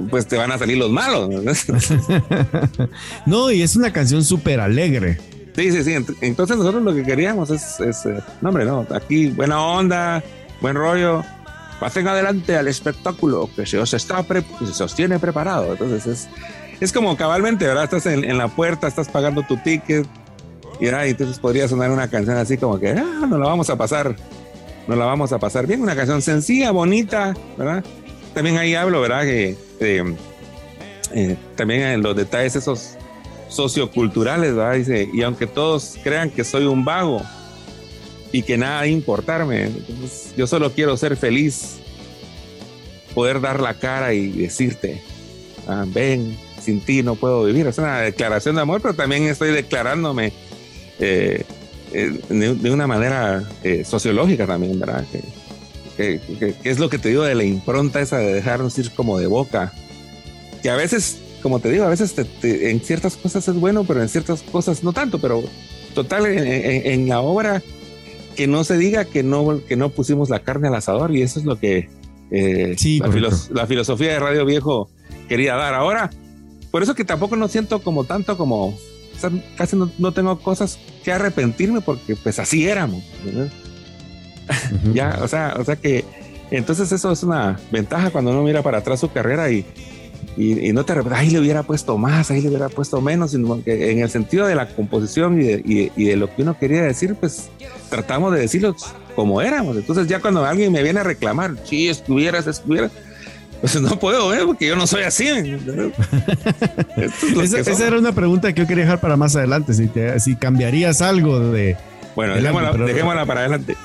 pues te van a salir los malos. no, y es una canción súper alegre. Sí, sí, sí. Entonces nosotros lo que queríamos es, es eh, no hombre, no, aquí buena onda, buen rollo. Pasen adelante al espectáculo que se os está se sostiene preparado. Entonces es, es como cabalmente, ¿verdad? Estás en, en la puerta, estás pagando tu ticket, y entonces podría sonar una canción así como que, ah, nos la vamos a pasar, nos la vamos a pasar bien, una canción sencilla, bonita, ¿verdad? También ahí hablo, ¿verdad? Que eh, también en los detalles esos socioculturales, ¿verdad? Dice, y aunque todos crean que soy un vago y que nada de importarme, yo solo quiero ser feliz, poder dar la cara y decirte, ah, ven, sin ti no puedo vivir. Es una declaración de amor, pero también estoy declarándome eh, eh, de, una manera eh, sociológica también, ¿verdad? Que, es lo que te digo de la impronta esa de dejarnos ir como de boca, que a veces como te digo, a veces en ciertas cosas es bueno, pero en ciertas cosas no tanto, pero total, en, la obra, que no se diga que no, que no pusimos la carne al asador y eso es lo que eh, la, filosofía de Radio Viejo quería dar. Ahora, por eso que tampoco no siento como tanto como, casi no, tengo cosas que arrepentirme porque pues así éramos. ya, o sea, o sea que entonces eso es una ventaja cuando uno mira para atrás su carrera y, y, no te ahí le hubiera puesto más, ahí le hubiera puesto menos, sino que en el sentido de la composición y de, y de, lo que uno quería decir, pues tratamos de decirlo como éramos. Entonces ya cuando alguien me viene a reclamar, si estuvieras, estuvieras, pues no puedo, ¿eh? porque yo no soy así. esa, era una pregunta que yo quería dejar para más adelante, si, si cambiarías algo de, bueno, dejémosla, para adelante.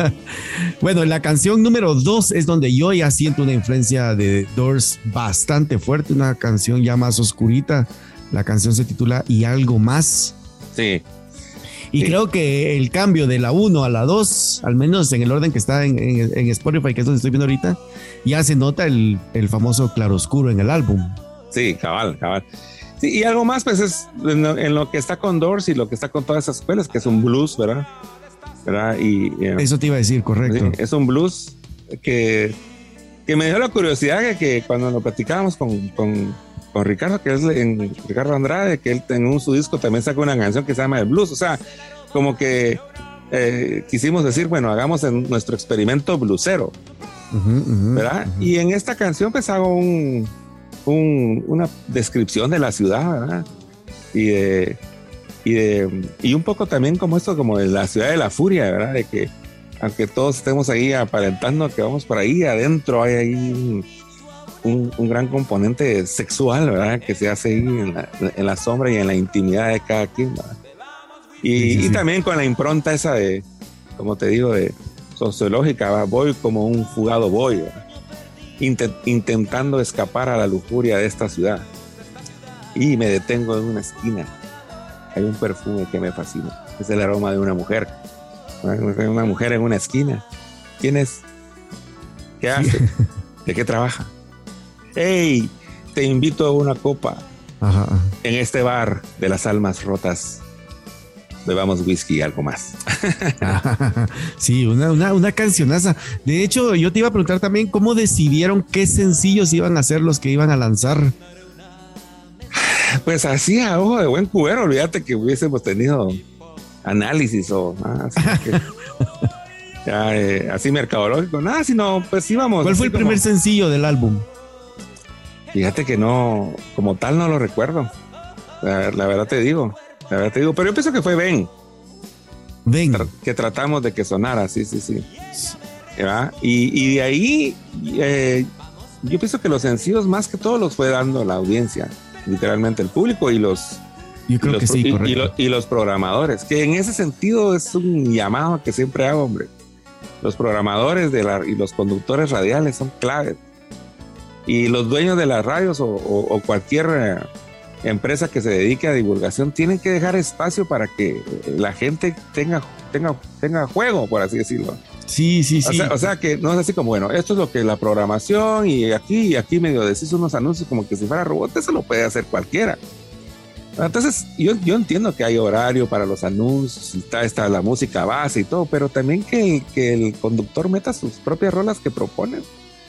bueno, la canción número dos es donde yo ya siento una influencia de Doors bastante fuerte, una canción ya más oscurita. La canción se titula Y algo más. Sí. Y creo que el cambio de la 1 a la 2, al menos en el orden que está en, Spotify, que es donde estoy viendo ahorita, ya se nota el, el famoso claroscuro en el álbum. Sí, cabal, cabal. Sí, y algo más, pues es en lo, que está con Doors y lo que está con todas esas escuelas, que es un blues, ¿verdad? ¿verdad? Y, eh, Eso te iba a decir, correcto. es un blues que, que me dio la curiosidad que, que cuando lo platicábamos con, con, con, Ricardo, que es en, Ricardo Andrade, que él en su disco también sacó una canción que se llama El Blues. O sea, como que eh, quisimos decir, bueno, hagamos nuestro experimento bluesero, ¿verdad? Y en esta canción pues hago un una descripción de la ciudad, Y de, y de, y un poco también como esto, como de la ciudad de la furia, ¿verdad? De que aunque todos estemos ahí aparentando que vamos por ahí, adentro hay ahí un, un, gran componente sexual, ¿verdad? Que se hace ahí en la, en la, sombra y en la intimidad de cada quien, Y, y, también con la impronta esa de, como te digo, de sociológica, voy como un fugado voy, intentando escapar a la lujuria de esta ciudad. Y me detengo en una esquina. Hay un perfume que me fascina. Es el aroma de una mujer. Una mujer en una esquina. ¿Quién es? ¿Qué hace? ¿De qué trabaja? ¡Hey! Te invito a una copa en este bar de las almas rotas bebamos whisky y algo más. sí, una, una, una, cancionaza. De hecho, yo te iba a preguntar también cómo decidieron qué sencillos iban a ser los que iban a lanzar. Pues así a ojo de buen cubero, olvídate que hubiésemos tenido análisis o así, eh, así mercadológico, nada, sino pues íbamos. ¿Cuál fue el primer sencillo del álbum? Fíjate que no, como tal no lo recuerdo. la verdad te digo te digo, pero yo pienso que fue Ben. Ben. que tratamos de que sonara, sí, sí, sí. Y, de ahí, eh, yo pienso que los sencillos más que todo los fue dando la audiencia, literalmente el público y los, yo creo que sí, y, los programadores, que en ese sentido es un llamado que siempre hago, hombre. Los programadores de la, y los conductores radiales son claves. Y los dueños de las radios o, cualquier eh, empresa que se dedique a divulgación tienen que dejar espacio para que la gente tenga, tenga, tenga juego, por así decirlo. Sí, sí, sí. O sea, que no es así como, bueno, esto es lo que la programación y aquí y aquí medio decís unos anuncios como que si fuera robot, eso lo puede hacer cualquiera. Entonces, yo, yo entiendo que hay horario para los anuncios, está, está la música base y todo, pero también que, que el conductor meta sus propias rolas que proponen.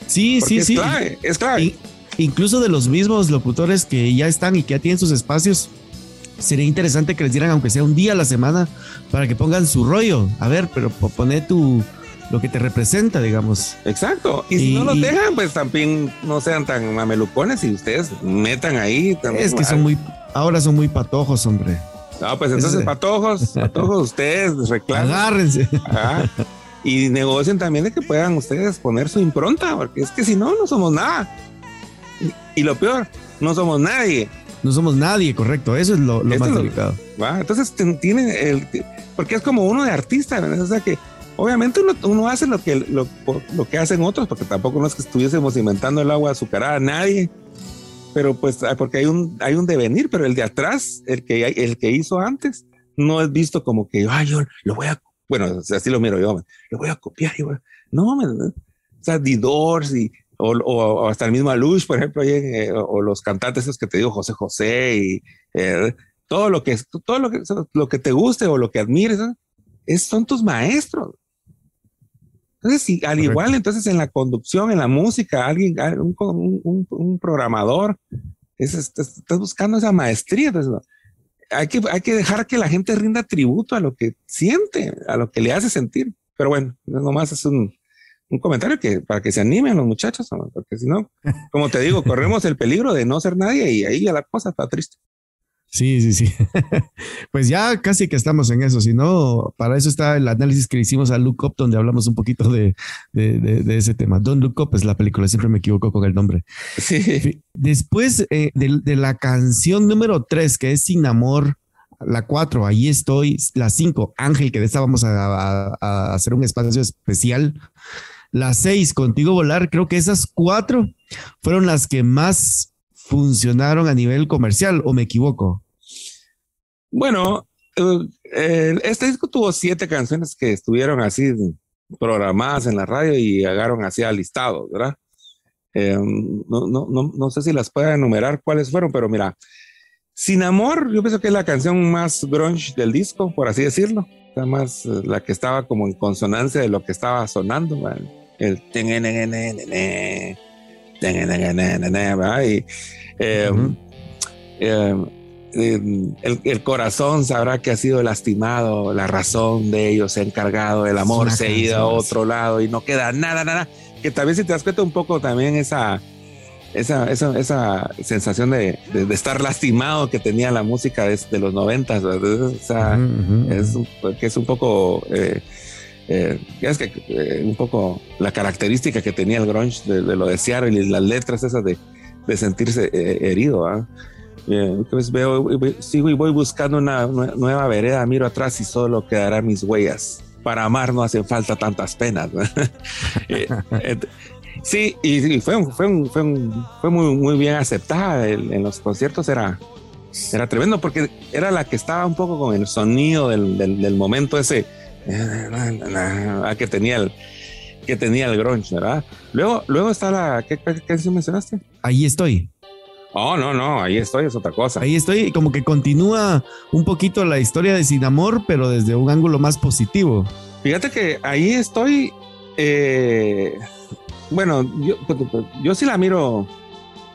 Sí, sí, sí. es clave incluso de los mismos locutores que ya están y que ya tienen sus espacios, sería interesante que les dieran, aunque sea un día a la semana, para que pongan su rollo. A ver, pero pone tu lo que te representa, digamos. Exacto. Y, si no lo dejan, pues también no sean tan mamelucones y ustedes metan ahí. Es que son muy, ahora son muy patojos, hombre. No, pues entonces, patojos, patojos, ustedes reclaman. Agárrense. Y negocien también de que puedan ustedes poner su impronta, porque es que si no, no somos nada. Y lo peor, no somos nadie. No somos nadie, correcto. Eso es lo, más delicado. Entonces tiene el. Porque es como uno de artista, O sea que obviamente uno, hace lo que, lo, que hacen otros, porque tampoco no es que estuviésemos inventando el agua azucarada a nadie. Pero pues, ah, porque hay un, hay un devenir, pero el de atrás, el que, el que hizo antes, no es visto como que, ay, yo lo voy a. Bueno, así lo miro yo, lo voy a copiar. Y no, o sea, The Doors y o, hasta el mismo Alush, por ejemplo, eh, o, los cantantes esos que te digo, José José y eh, todo lo que todo lo que, lo que te guste o lo que admires, es, son tus maestros. Entonces, al igual, entonces en la conducción, en la música, alguien, un, un, programador, estás buscando esa maestría. Hay que, hay que dejar que la gente rinda tributo a lo que siente, a lo que le hace sentir. Pero bueno, nomás es un, un comentario que para que se animen los muchachos, porque si no, como te digo, corremos el peligro de no ser nadie y ahí ya la cosa está triste. Sí, sí, sí. pues ya casi que estamos en eso. Si no, para eso está el análisis que hicimos a Look Up, donde hablamos un poquito de, ese tema. Don't Look Up es la película, siempre me equivoco con el nombre. Sí. Después eh, de, la canción número 3, que es Sin Amor, la 4, ahí estoy, la 5, Ángel, que de esta vamos a, a hacer un espacio especial. La 6, Contigo Volar, creo que esas cuatro fueron las que más funcionaron a nivel comercial, o me equivoco? Bueno, eh, este disco tuvo siete canciones que estuvieron así programadas en la radio y llegaron así al listado, ¿verdad? Eh, no, no, no, no, sé si las puedo enumerar cuáles fueron, pero mira, Sin Amor, yo pienso que es la canción más grunge del disco, por así decirlo. Más eh, la que estaba como en consonancia de lo que estaba sonando, el y, em, em, em, el, corazón sabrá que ha sido lastimado, la razón de ellos se ha encargado, el amor se ha ido a otro lado y no queda nada, nada. Que también si te das cuenta un poco también esa, esa, esa, esa sensación de, de, estar lastimado que tenía la música de, los noventas, o sea, es, que es un poco... Eh, eh, es que eh, un poco la característica que tenía el grunge de, lo de Seattle y las letras esas de, de sentirse eh, herido. Entonces veo, sigo y voy buscando una, nueva vereda, miro atrás y solo quedarán mis huellas. Para amar no hacen falta tantas penas. sí, y, fue, fue, fue, muy, muy bien aceptada en, los conciertos, era, era tremendo porque era la que estaba un poco con el sonido del, del momento ese Ah, que tenía el que tenía el grunge, ¿verdad? Luego, luego está la ¿qué, canción mencionaste? Ahí estoy. Oh, no, no, ahí estoy, es otra cosa. Ahí estoy, como que continúa un poquito la historia de Sin Amor, pero desde un ángulo más positivo. Fíjate que ahí estoy, eh, bueno, yo, pues, pues, yo sí la miro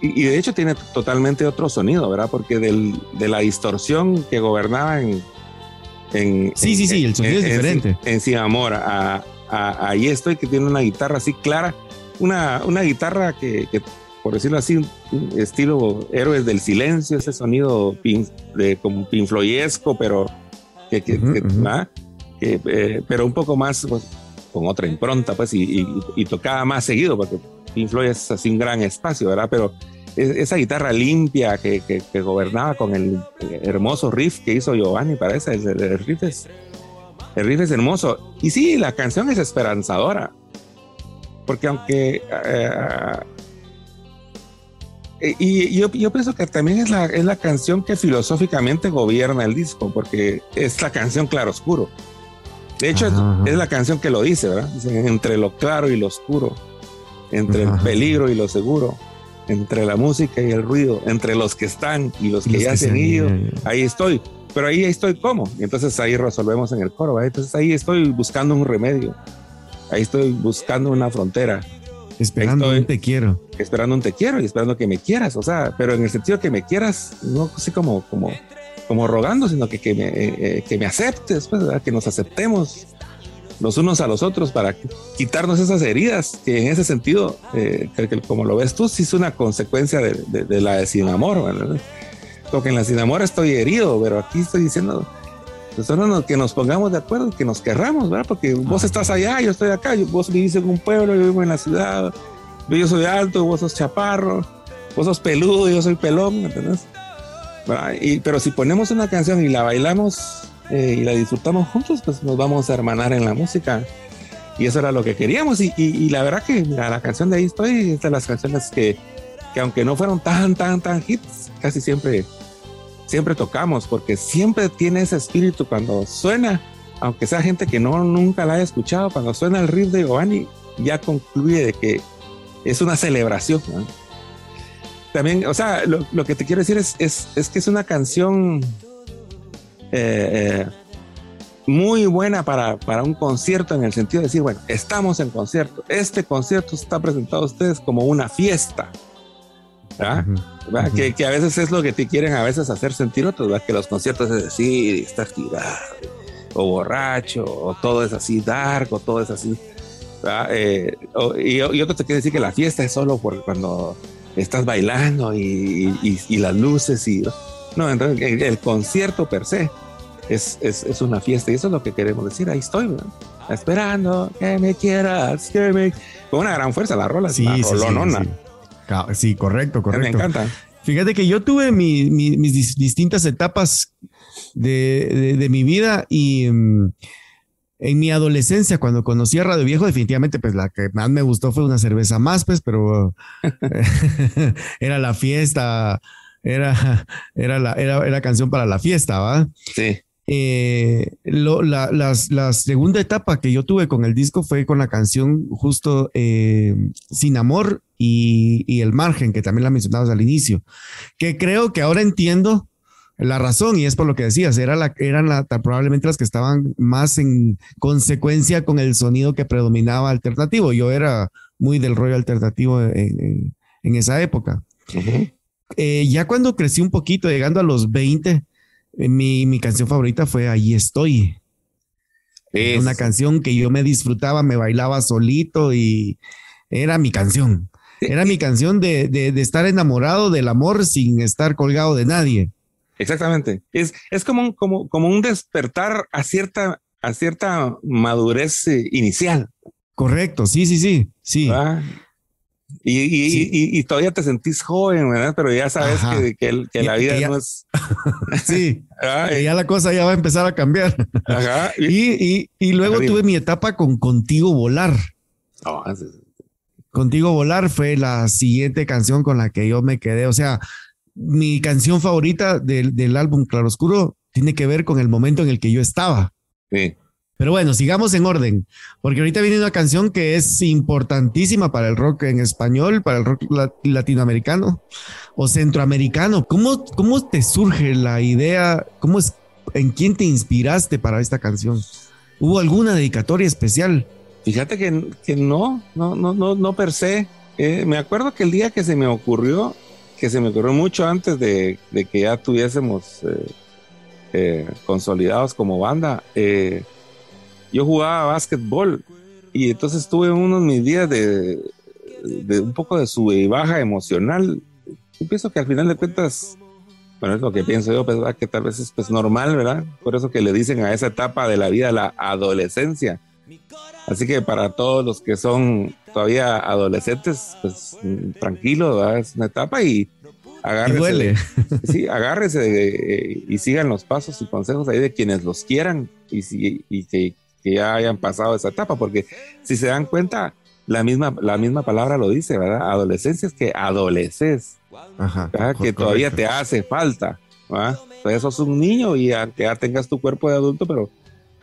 y, de hecho tiene totalmente otro sonido, ¿verdad? Porque del, de la distorsión que gobernaba en, sí, sí, sí, el sonido es diferente. En, Sin Amor, ahí estoy, que tiene una guitarra así clara, una, una guitarra que, por decirlo así, estilo Héroes del Silencio, ese sonido de, como pinfloyesco, pero que, que, eh, pero un poco más pues, con otra impronta, pues, y, y, tocaba más seguido, porque Pink es así un gran espacio, ¿verdad? Pero esa guitarra limpia que, que, gobernaba con el hermoso riff que hizo Giovanni, parece, el, el, riff es, el riff es hermoso. Y sí, la canción es esperanzadora, porque aunque... Eh, y yo, yo, pienso que también es la, es la canción que filosóficamente gobierna el disco, porque es la canción Claro Oscuro. De hecho, es, la canción que lo dice, ¿verdad? entre lo claro y lo oscuro, entre el peligro y lo seguro entre la música y el ruido, entre los que están y los que ya se han ido, ahí estoy. Pero ahí estoy como. Y entonces ahí resolvemos en el coro. Entonces ahí estoy buscando un remedio. Ahí estoy buscando una frontera. Esperando un te quiero. Esperando un te quiero y esperando que me quieras. O sea, pero en el sentido que me quieras, no así como, como, como rogando, sino que, que, me, eh, eh, que me aceptes, pues, que nos aceptemos los unos a los otros para quitarnos esas heridas, que en ese sentido, eh, como lo ves tú, sí es una consecuencia de, la de sin amor, ¿verdad? Porque en la sin amor estoy herido, pero aquí estoy diciendo, pues que nos pongamos de acuerdo, que nos querramos, ¿verdad? Porque vos estás allá, yo estoy acá, vos vivís en un pueblo, yo vivo en la ciudad, yo soy alto, vos sos chaparro, vos sos peludo, yo soy pelón, ¿entendés? Y, pero si ponemos una canción y la bailamos eh, y la disfrutamos juntos, pues nos vamos a hermanar en la música. Y eso era lo que queríamos. Y, y, la verdad que la canción de ahí estoy es de las canciones que, que, aunque no fueron tan, tan, tan hits, casi siempre, siempre tocamos, porque siempre tiene ese espíritu cuando suena, aunque sea gente que no nunca la haya escuchado, cuando suena el riff de Giovanni, ya concluye de que es una celebración. También, o sea, lo, que te quiero decir es, es, que es una canción eh, eh, muy buena para, para un concierto en el sentido de decir, bueno, estamos en concierto. Este concierto está presentado a ustedes como una fiesta. Que, que, a veces es lo que te quieren a veces hacer sentir otros, que los conciertos es decir, estás tirado, o borracho, o todo es así dark, o todo es así. Eh, y, otro te quiere decir que la fiesta es solo por cuando estás bailando y, y, las luces y no, entonces el, concierto per se es, es, es, una fiesta y eso es lo que queremos decir. Ahí estoy, esperando que me quieras, que me... con una gran fuerza la rola, sí, sí, sí, correcto, correcto. Me encanta. Fíjate que yo tuve mis distintas etapas de, de, mi vida y mm, en mi adolescencia, cuando conocí a Radio Viejo, definitivamente, pues la que más me gustó fue una cerveza más, pues, pero era la fiesta, era, era, la, era, era canción para la fiesta, ¿va? Sí. Eh, la, segunda etapa que yo tuve con el disco fue con la canción justo eh, Sin Amor y, y, El Margen, que también la mencionabas al inicio, que creo que ahora entiendo la razón, y es por lo que decías, era la, eran la, probablemente las que estaban más en consecuencia con el sonido que predominaba alternativo. Yo era muy del rollo alternativo en, esa época. Eh, ya cuando crecí un poquito, llegando a los 20, eh, mi, mi canción favorita fue Allí estoy. Una canción que yo me disfrutaba, me bailaba solito y era mi canción. Era mi canción de, de estar enamorado del amor sin estar colgado de nadie. Exactamente. Es, es como, un, como, como un despertar a cierta, a cierta madurez eh, inicial. Correcto, sí, sí, sí, sí. Y, y, y, todavía te sentís joven, ¿verdad? Pero ya sabes que, que, que la vida no es. sí, que ya la cosa ya va a empezar a cambiar. Ajá. Y, luego tuve mi etapa con Contigo Volar. Oh, Contigo Volar fue la siguiente canción con la que yo me quedé. O sea, mi canción favorita del, del álbum Claroscuro tiene que ver con el momento en el que yo estaba. Sí. Pero bueno, sigamos en orden, porque ahorita viene una canción que es importantísima para el rock en español, para el rock latinoamericano o centroamericano. ¿Cómo, cómo te surge la idea? ¿Cómo es, ¿En quién te inspiraste para esta canción? ¿Hubo alguna dedicatoria especial? Fíjate que, que no, no, no, no, no per se. Eh, me acuerdo que el día que se me ocurrió, que se me ocurrió mucho antes de, que ya tuviésemos eh, eh, consolidados como banda. Eh, yo jugaba básquetbol y entonces tuve unos mis días de, un poco de sube y baja emocional. Yo pienso que al final de cuentas, bueno, es lo que pienso yo, pues, que tal vez es pues, normal, ¿verdad? Por eso que le dicen a esa etapa de la vida la adolescencia. Así que para todos los que son todavía adolescentes, pues tranquilo, es una etapa y agárrese. duele. sí, agárrese y sigan los pasos y consejos ahí de quienes los quieran y, si, y que, ya hayan pasado esa etapa, porque si se dan cuenta, la misma, la misma palabra lo dice, ¿verdad? Adolescencia es que adoleces, que todavía te hace falta, ¿verdad? Todavía sos un niño y aunque ya tengas tu cuerpo de adulto, pero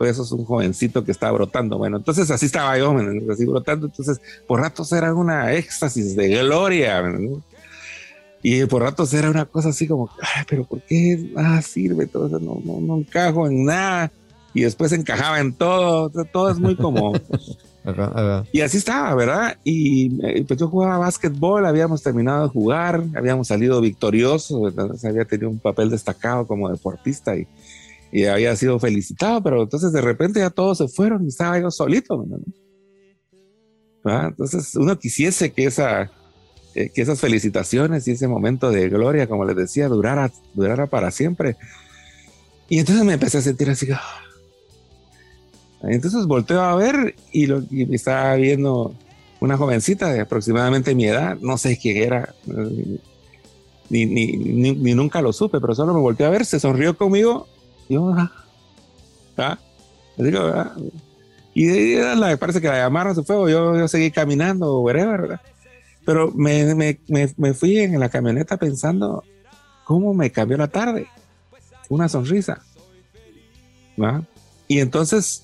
eso es un jovencito que está brotando. Bueno, entonces así estaba yo, así brotando. Entonces, por ratos era una éxtasis de gloria. Y por ratos era una cosa así como, Ay, pero ¿por qué nada sirve? Todo eso no, no, no encajo en nada. Y después encajaba en todo. todo es muy como. Y así estaba, ¿verdad? Y eh, pues yo jugaba básquetbol, habíamos terminado de jugar, habíamos salido victoriosos, había tenido un papel destacado como deportista y y había sido felicitado, pero entonces de repente ya todos se fueron y estaba yo solito. Entonces uno quisiese que, esa, eh, que esas felicitaciones y ese momento de gloria, como les decía, durara, durara para siempre. Y entonces me empecé a sentir así. Ah. Entonces volteo a ver y, lo, y estaba viendo una jovencita de aproximadamente mi edad, no sé quién era, ni, ni, ni, nunca lo supe, pero solo me volteé a ver, se sonrió conmigo yo, ah, ¿ah? ¿ah? Y de la, parece que la llamaron, se fue, yo, yo seguí caminando, whatever, Pero me, me, me, fui en la camioneta pensando cómo me cambió la tarde. Una sonrisa. Y entonces,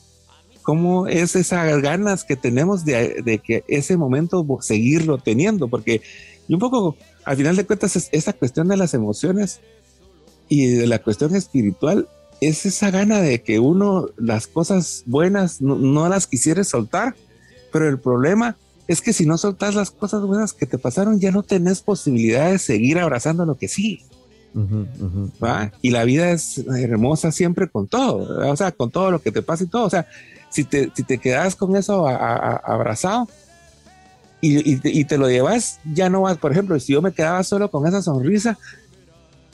cómo es esas ganas que tenemos de, de, que ese momento seguirlo teniendo, porque y un poco, al final de cuentas, esa cuestión de las emociones y de la cuestión espiritual es esa gana de que uno las cosas buenas no, las quisiera soltar, pero el problema es que si no soltas las cosas buenas que te pasaron, ya no tenés posibilidad de seguir abrazando lo que sí. Y la vida es hermosa siempre con todo, o sea, con todo lo que te pasa y todo. O sea, si te, si te quedas con eso abrazado y, te, lo llevas, ya no vas, por ejemplo, si yo me quedaba solo con esa sonrisa,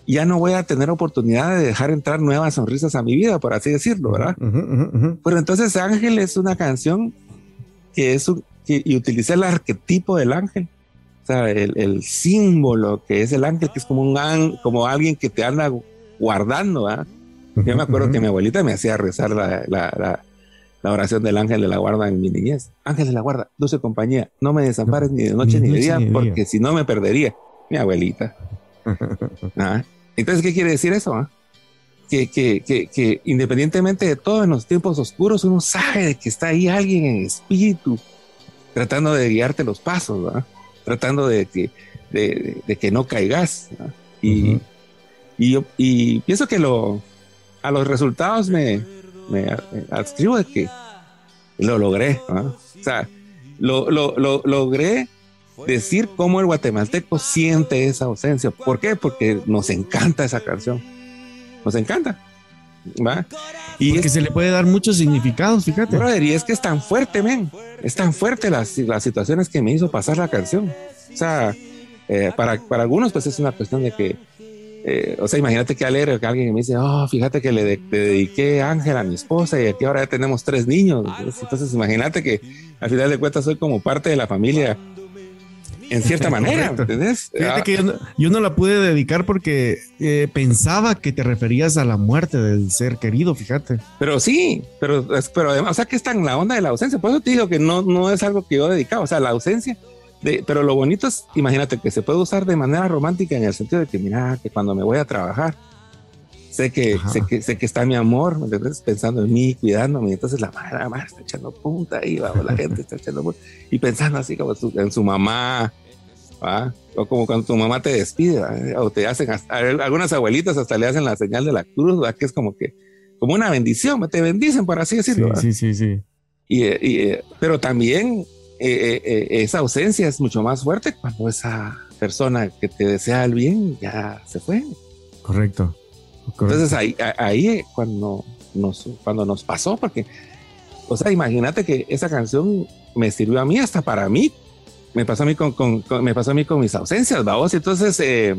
ya no voy a tener oportunidad de dejar entrar nuevas sonrisas a mi vida, por así decirlo, ¿verdad? Pero entonces Ángel es una canción que es un, y utiliza el arquetipo del ángel, o sea, el, símbolo que es el ángel, que es como un como alguien que te anda guardando, ¿verdad? Yo me acuerdo que mi abuelita me hacía rezar la, la, la, oración del ángel de la guarda en mi niñez. Ángel de la guarda, dulce compañía, no me desampares ni de noche ni, de día, porque si no me perdería. Mi abuelita. ¿Ah? Entonces, ¿qué quiere decir eso? Ah? Que, que, que, que, independientemente de todo, en los tiempos oscuros, uno sabe de que está ahí alguien en espíritu tratando de guiarte los pasos, tratando de que, de, que no caigas. Y, y, y pienso que lo, a los resultados me, me adscribo de que lo logré. O sea, lo, lo, lo, logré decir cómo el guatemalteco siente esa ausencia. ¿Por qué? Porque nos encanta esa canción. Nos encanta. ¿va? Y Porque se le puede dar muchos significados, fíjate. Brother, y es que es tan fuerte, men. Es tan fuerte las, las situaciones que me hizo pasar la canción. O sea, eh, para, para algunos, pues es una cuestión de que, eh, o sea, imagínate que alegre que alguien me dice, oh, fíjate que le, dediqué Ángel a mi esposa y aquí ahora ya tenemos tres niños. Entonces, imagínate que al final de cuentas soy como parte de la familia en cierta manera, ¿entendés? Fíjate ah. que yo no, la pude dedicar porque eh, pensaba que te referías a la muerte del ser querido, fíjate. Pero sí, pero, pero además, o sea, que está en la onda de la ausencia. Por eso te digo que no, no es algo que yo he dedicado, o sea, la ausencia. De, pero lo bonito es, imagínate, que se puede usar de manera romántica en el sentido de que, mira, que cuando me voy a trabajar, sé que, sé que, sé que está mi amor, ¿me entiendes? Pensando en mí, cuidándome. Y entonces la madre, la madre está echando punta ahí, vamos, la gente está echando punta. Y pensando así como en su mamá, o como cuando tu mamá te despide, o te hacen, algunas abuelitas hasta le hacen la señal de la cruz, que es como que, como una bendición, te bendicen, por así decirlo. Sí, sí, sí, Y, eh, pero también eh, eh, esa ausencia es mucho más fuerte cuando esa persona que te desea el bien ya se fue. Correcto. Entonces ahí, ahí cuando nos, cuando nos pasó, porque, o sea, imagínate que esa canción me sirvió a mí, hasta para mí, me pasó a mí con, me pasó a mí con mis ausencias, vamos. Entonces, eh,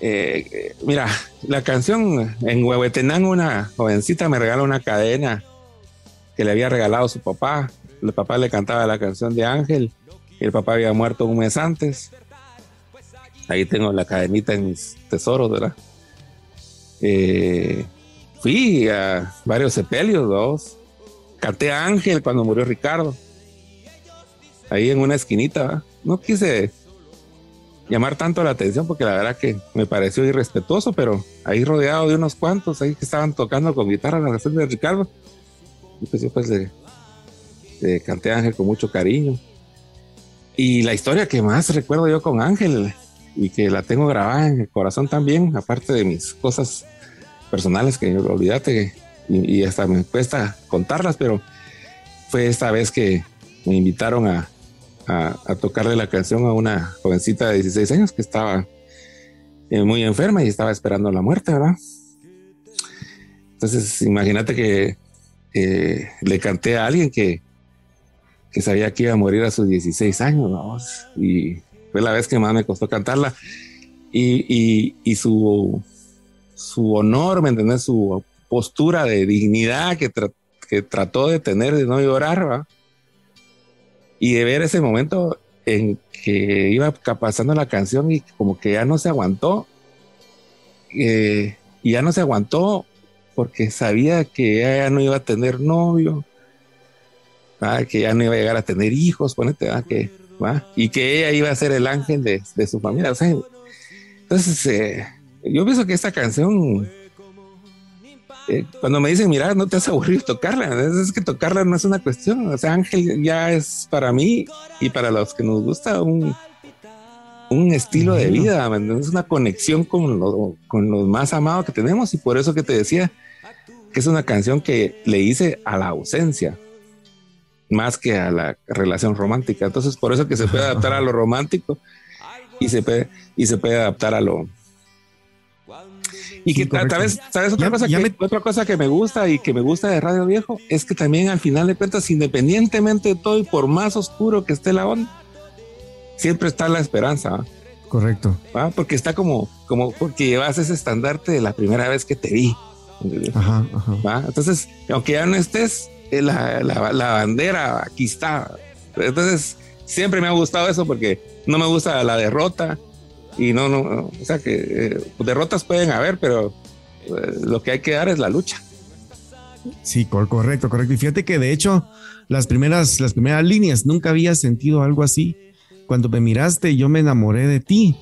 eh, mira, la canción en Huehuetenango, una jovencita me regaló una cadena que le había regalado su papá. El papá le cantaba la canción de Ángel y el papá había muerto un mes antes. Ahí tengo la cadenita en mis tesoros, ¿verdad? Eh, fui a varios sepelios, dos. Canté a Ángel cuando murió Ricardo ahí en una esquinita. No quise llamar tanto la atención porque la verdad que me pareció irrespetuoso, pero ahí rodeado de unos cuantos ahí que estaban tocando con guitarra la canción de Ricardo. Y pues yo pues le, canté a Ángel con mucho cariño. Y la historia que más recuerdo yo con Ángel y que la tengo grabada en el corazón también, aparte de mis cosas personales que olvídate y, y hasta me cuesta contarlas, pero fue esta vez que me invitaron a, tocarle la canción a una jovencita de 16 años que estaba eh, muy enferma y estaba esperando la muerte, ¿verdad? Entonces, imagínate que le canté a alguien que, que sabía que iba a morir a sus 16 años. Y fue la vez que más me costó cantarla. Y, y, su, su honor, ¿me entiendes? Su postura de dignidad que, que trató de tener, de no llorar, ¿verdad? y de ver ese momento en que iba pasando la canción y como que ya no se aguantó eh, y ya no se aguantó porque sabía que ya no iba a tener novio que ya no iba a llegar a tener hijos ponete que y que ella iba a ser el ángel de, su familia entonces eh, yo pienso que esta canción eh, cuando me dicen, mira, no te has aburrido tocarla, es que tocarla no es una cuestión. O sea, Ángel ya es para mí y para los que nos gusta un, un estilo de vida, es una conexión con, con los más amados que tenemos y por eso que te decía que es una canción que le hice a la ausencia más que a la relación romántica. Entonces, por eso que se puede adaptar a lo romántico y se puede, y se puede adaptar a lo, y que tal vez, ¿sabes otra, cosa que, otra cosa que me gusta y que me gusta de Radio Viejo? Es que también al final de cuentas, independientemente de todo y por más oscuro que esté la onda, siempre está la esperanza. Correcto. Porque está como, como porque llevas ese estandarte de la primera vez que te vi. Ajá, ajá. Entonces, aunque ya no estés, la, la, la bandera aquí está. Entonces, siempre me ha gustado eso porque no me gusta la derrota, y no, no, o sea que eh, derrotas pueden haber, pero eh, lo que hay que dar es la lucha. Sí, correcto, correcto. Y fíjate que de hecho, las primeras, las primeras líneas, nunca había sentido algo así. Cuando me miraste, yo me enamoré de ti.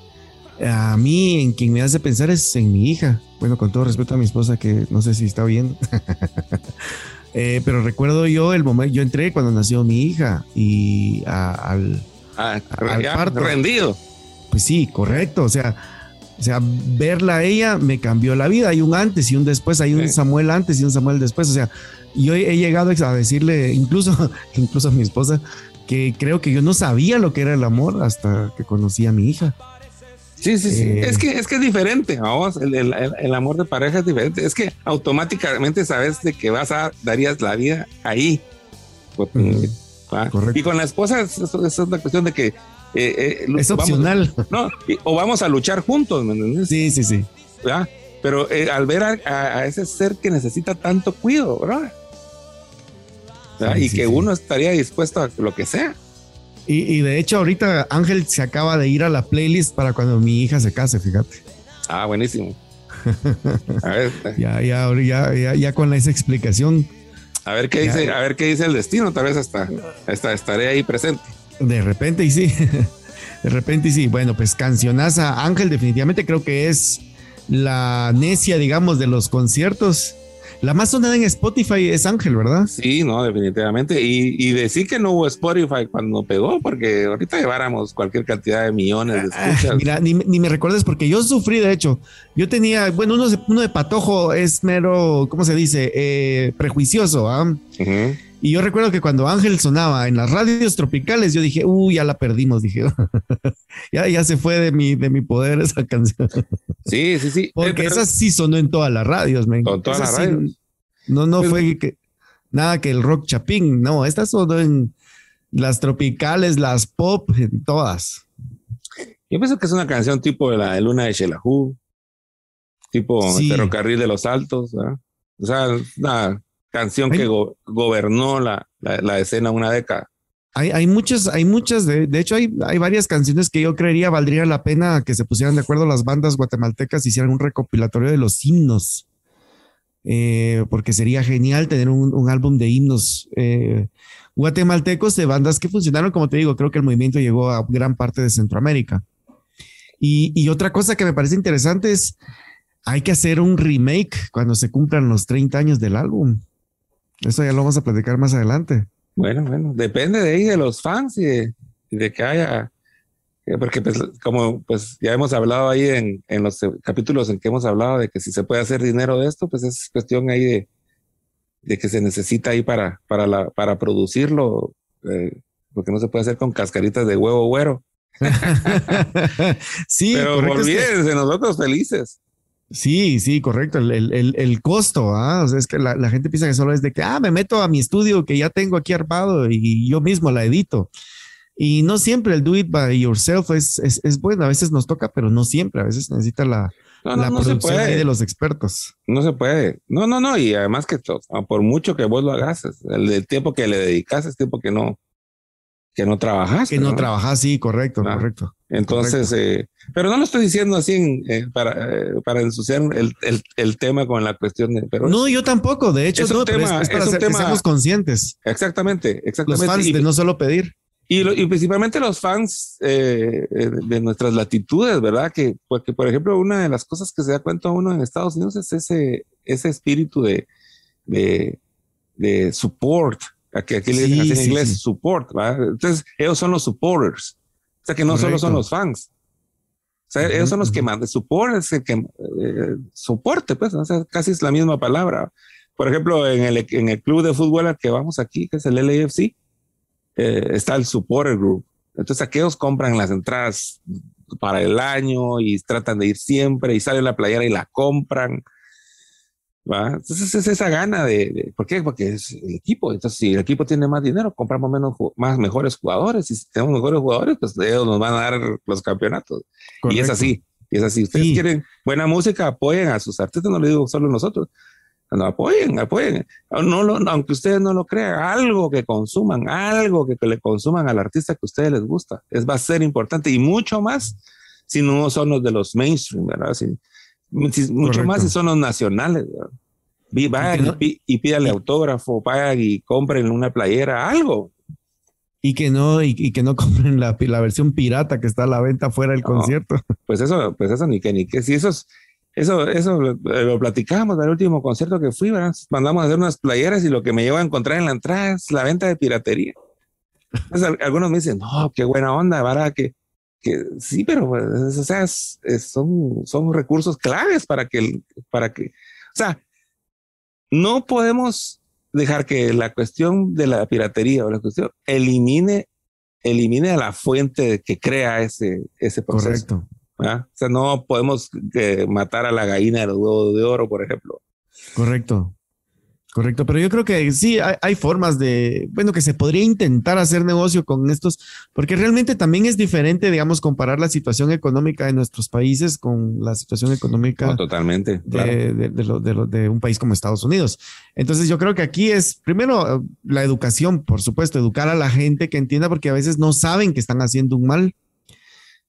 A mí, en quien me hace pensar es en mi hija. Bueno, con todo respeto a mi esposa, que no sé si está bien. Eh, pero recuerdo yo el momento, yo entré cuando nació mi hija y al, ah, al rendido. Pues sí, correcto. O sea, o sea, verla a ella me cambió la vida. Hay un antes y un después, hay un Samuel antes y un Samuel después. O sea, yo he, llegado a decirle, incluso, incluso a mi esposa, que creo que yo no sabía lo que era el amor hasta que conocí a mi hija. Sí, sí, sí. Eh, es que es que es diferente. Vamos, el, amor de pareja es diferente. Es que automáticamente sabes de que vas a darías la vida ahí. Y con la esposa es, es, una cuestión de que eh, eh, es opcional. no, o vamos a luchar juntos, Sí, sí, sí. Pero eh, al ver a, ese ser que necesita tanto cuidado, ¿verdad? y que uno estaría dispuesto a lo que sea. Y, de hecho, ahorita Ángel se acaba de ir a la playlist para cuando mi hija se case, fíjate. Ah, buenísimo. A ver. ya, ya, ya, ya, con esa explicación. A ver qué dice, a ver qué dice el destino, tal vez hasta, hasta estaré ahí presente. De repente y sí. De repente y sí. Bueno, pues cancionaza Ángel definitivamente creo que es la necia, digamos, de los conciertos. La más sonada en Spotify es Ángel, ¿verdad? Sí, no, definitivamente. Y, decir que no hubo Spotify cuando pegó, porque ahorita lleváramos cualquier cantidad de millones de ah, escuchas. mira, ni, me recuerdes porque yo sufrí, de hecho. Yo tenía, bueno, uno, uno de patojo es mero, ¿cómo se dice? Eh, prejuicioso, ¿ah? Y yo recuerdo que cuando Ángel sonaba en las radios tropicales, yo dije, uy, ya la perdimos, dije, ya, ya se fue de mi, de mi poder esa canción. Sí, sí, sí. Porque esa sí sonó en todas las radios, men. Con todas las radios. no, no pues fue que, nada que el rock chapín, no, esta sonó en las tropicales, las pop, en todas. Yo pienso que es una canción tipo de la de Luna de Shelahu, tipo Ferrocarril de los Altos, ¿verdad? O sea, nada canción que gobernó la, la, escena una década. Hay, hay muchas, hay muchas, de, de hecho hay, hay varias canciones que yo creería valdría la pena que se pusieran de acuerdo las bandas guatemaltecas y hicieran un recopilatorio de los himnos, eh, porque sería genial tener un, un álbum de himnos eh, guatemaltecos de bandas que funcionaron, como te digo, creo que el movimiento llegó a gran parte de Centroamérica. Y, y otra cosa que me parece interesante es, hay que hacer un remake cuando se cumplan los 30 años del álbum. Eso ya lo vamos a platicar más adelante. Bueno, bueno, depende de ahí de los fans y de, que haya, eh, porque pues como pues ya hemos hablado ahí en, en, los capítulos en que hemos hablado de que si se puede hacer dinero de esto, pues es cuestión ahí de, de que se necesita ahí para, para, la, para producirlo, eh, porque no se puede hacer con cascaritas de huevo güero. sí, pero olvídense, nosotros felices. Sí, sí, correcto. El, costo, ¿ah? O sea, es que la, gente piensa que solo es de que, ah, me meto a mi estudio que ya tengo aquí armado y yo mismo la edito. Y no siempre el do it by yourself es, es, bueno. A veces nos toca, pero no siempre. A veces necesita la, producción de los expertos. No se puede. No, no, no. Y además que por mucho que vos lo hagas, el, tiempo que le dedicas es tiempo que no, que no trabajas. Que no, trabajas, sí, correcto, ah, correcto. Entonces, eh, pero no lo estoy diciendo así eh, para, eh, para ensuciar el, el, el, tema con la cuestión de. Pero no, yo tampoco. De hecho, es un tema, es, para es un tema, seamos conscientes. Exactamente, exactamente. Los fans de no solo pedir. y, principalmente los fans eh, de nuestras latitudes, ¿verdad? Que, porque, por ejemplo, una de las cosas que se da cuenta uno en Estados Unidos es ese, ese espíritu de, de, de support, aquí, aquí le dicen así en inglés, support, ¿verdad? Entonces, ellos son los supporters, o sea que no solo son los fans. O sea, ellos son los que mandan support, es el que eh, soporte, pues, o sea, casi es la misma palabra. Por ejemplo, en el, en el club de fútbol al que vamos aquí, que es el LAFC, eh, está el supporter group. Entonces aquellos compran las entradas para el año y tratan de ir siempre y salen la playera y la compran. ¿Va? Entonces es esa gana de, ¿por qué? Porque es el equipo. Entonces si el equipo tiene más dinero, compramos menos, más mejores jugadores. Y si tenemos mejores jugadores, pues ellos nos van a dar los campeonatos. Y es así. Y es así. Ustedes quieren buena música, apoyen a sus artistas. No lo digo solo nosotros. No, apoyen, apoyen. No, lo, aunque ustedes no lo crean, algo que consuman, algo que, le consuman al artista que a ustedes les gusta. Es, va a ser importante y mucho más si no son los de los mainstream, ¿verdad? Mucho más si son los nacionales, ¿verdad? Vayan y, pídale autógrafo, vayan y compren una playera, algo. Y que no, y, que no compren la, la, versión pirata que está a la venta fuera del concierto. Pues eso, pues eso ni que ni que si esos eso, eso lo, platicábamos del último concierto que fui, ¿verdad? Mandamos a hacer unas playeras y lo que me lleva a encontrar en la entrada es la venta de piratería. algunos me dicen, no, qué buena onda, ¿verdad? Que, que sí, pero pues, o sea, son, son recursos claves para que, para que, o sea, no podemos dejar que la cuestión de la piratería o la cuestión elimine, elimine a la fuente que crea ese, ese proceso. Correcto. O sea, no podemos eh, matar a la gallina de los huevos de oro, por ejemplo. Correcto. Correcto, pero yo creo que sí hay, formas de, bueno, que se podría intentar hacer negocio con estos, porque realmente también es diferente, digamos, comparar la situación económica de nuestros países con la situación económica totalmente, de, de, de, un país como Estados Unidos. Entonces yo creo que aquí es, primero, la educación, por supuesto, educar a la gente que entienda, porque a veces no saben que están haciendo un mal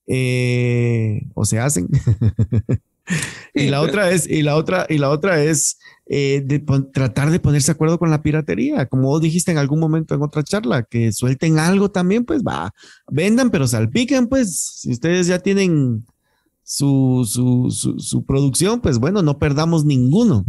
eh, o se hacen. y la otra es, y la otra, y la otra es eh, de tratar de ponerse de acuerdo con la piratería, como vos dijiste en algún momento en otra charla, que suelten algo también, pues va, vendan, pero salpiquen, pues, si ustedes ya tienen su, su, su, producción, pues bueno, no perdamos ninguno.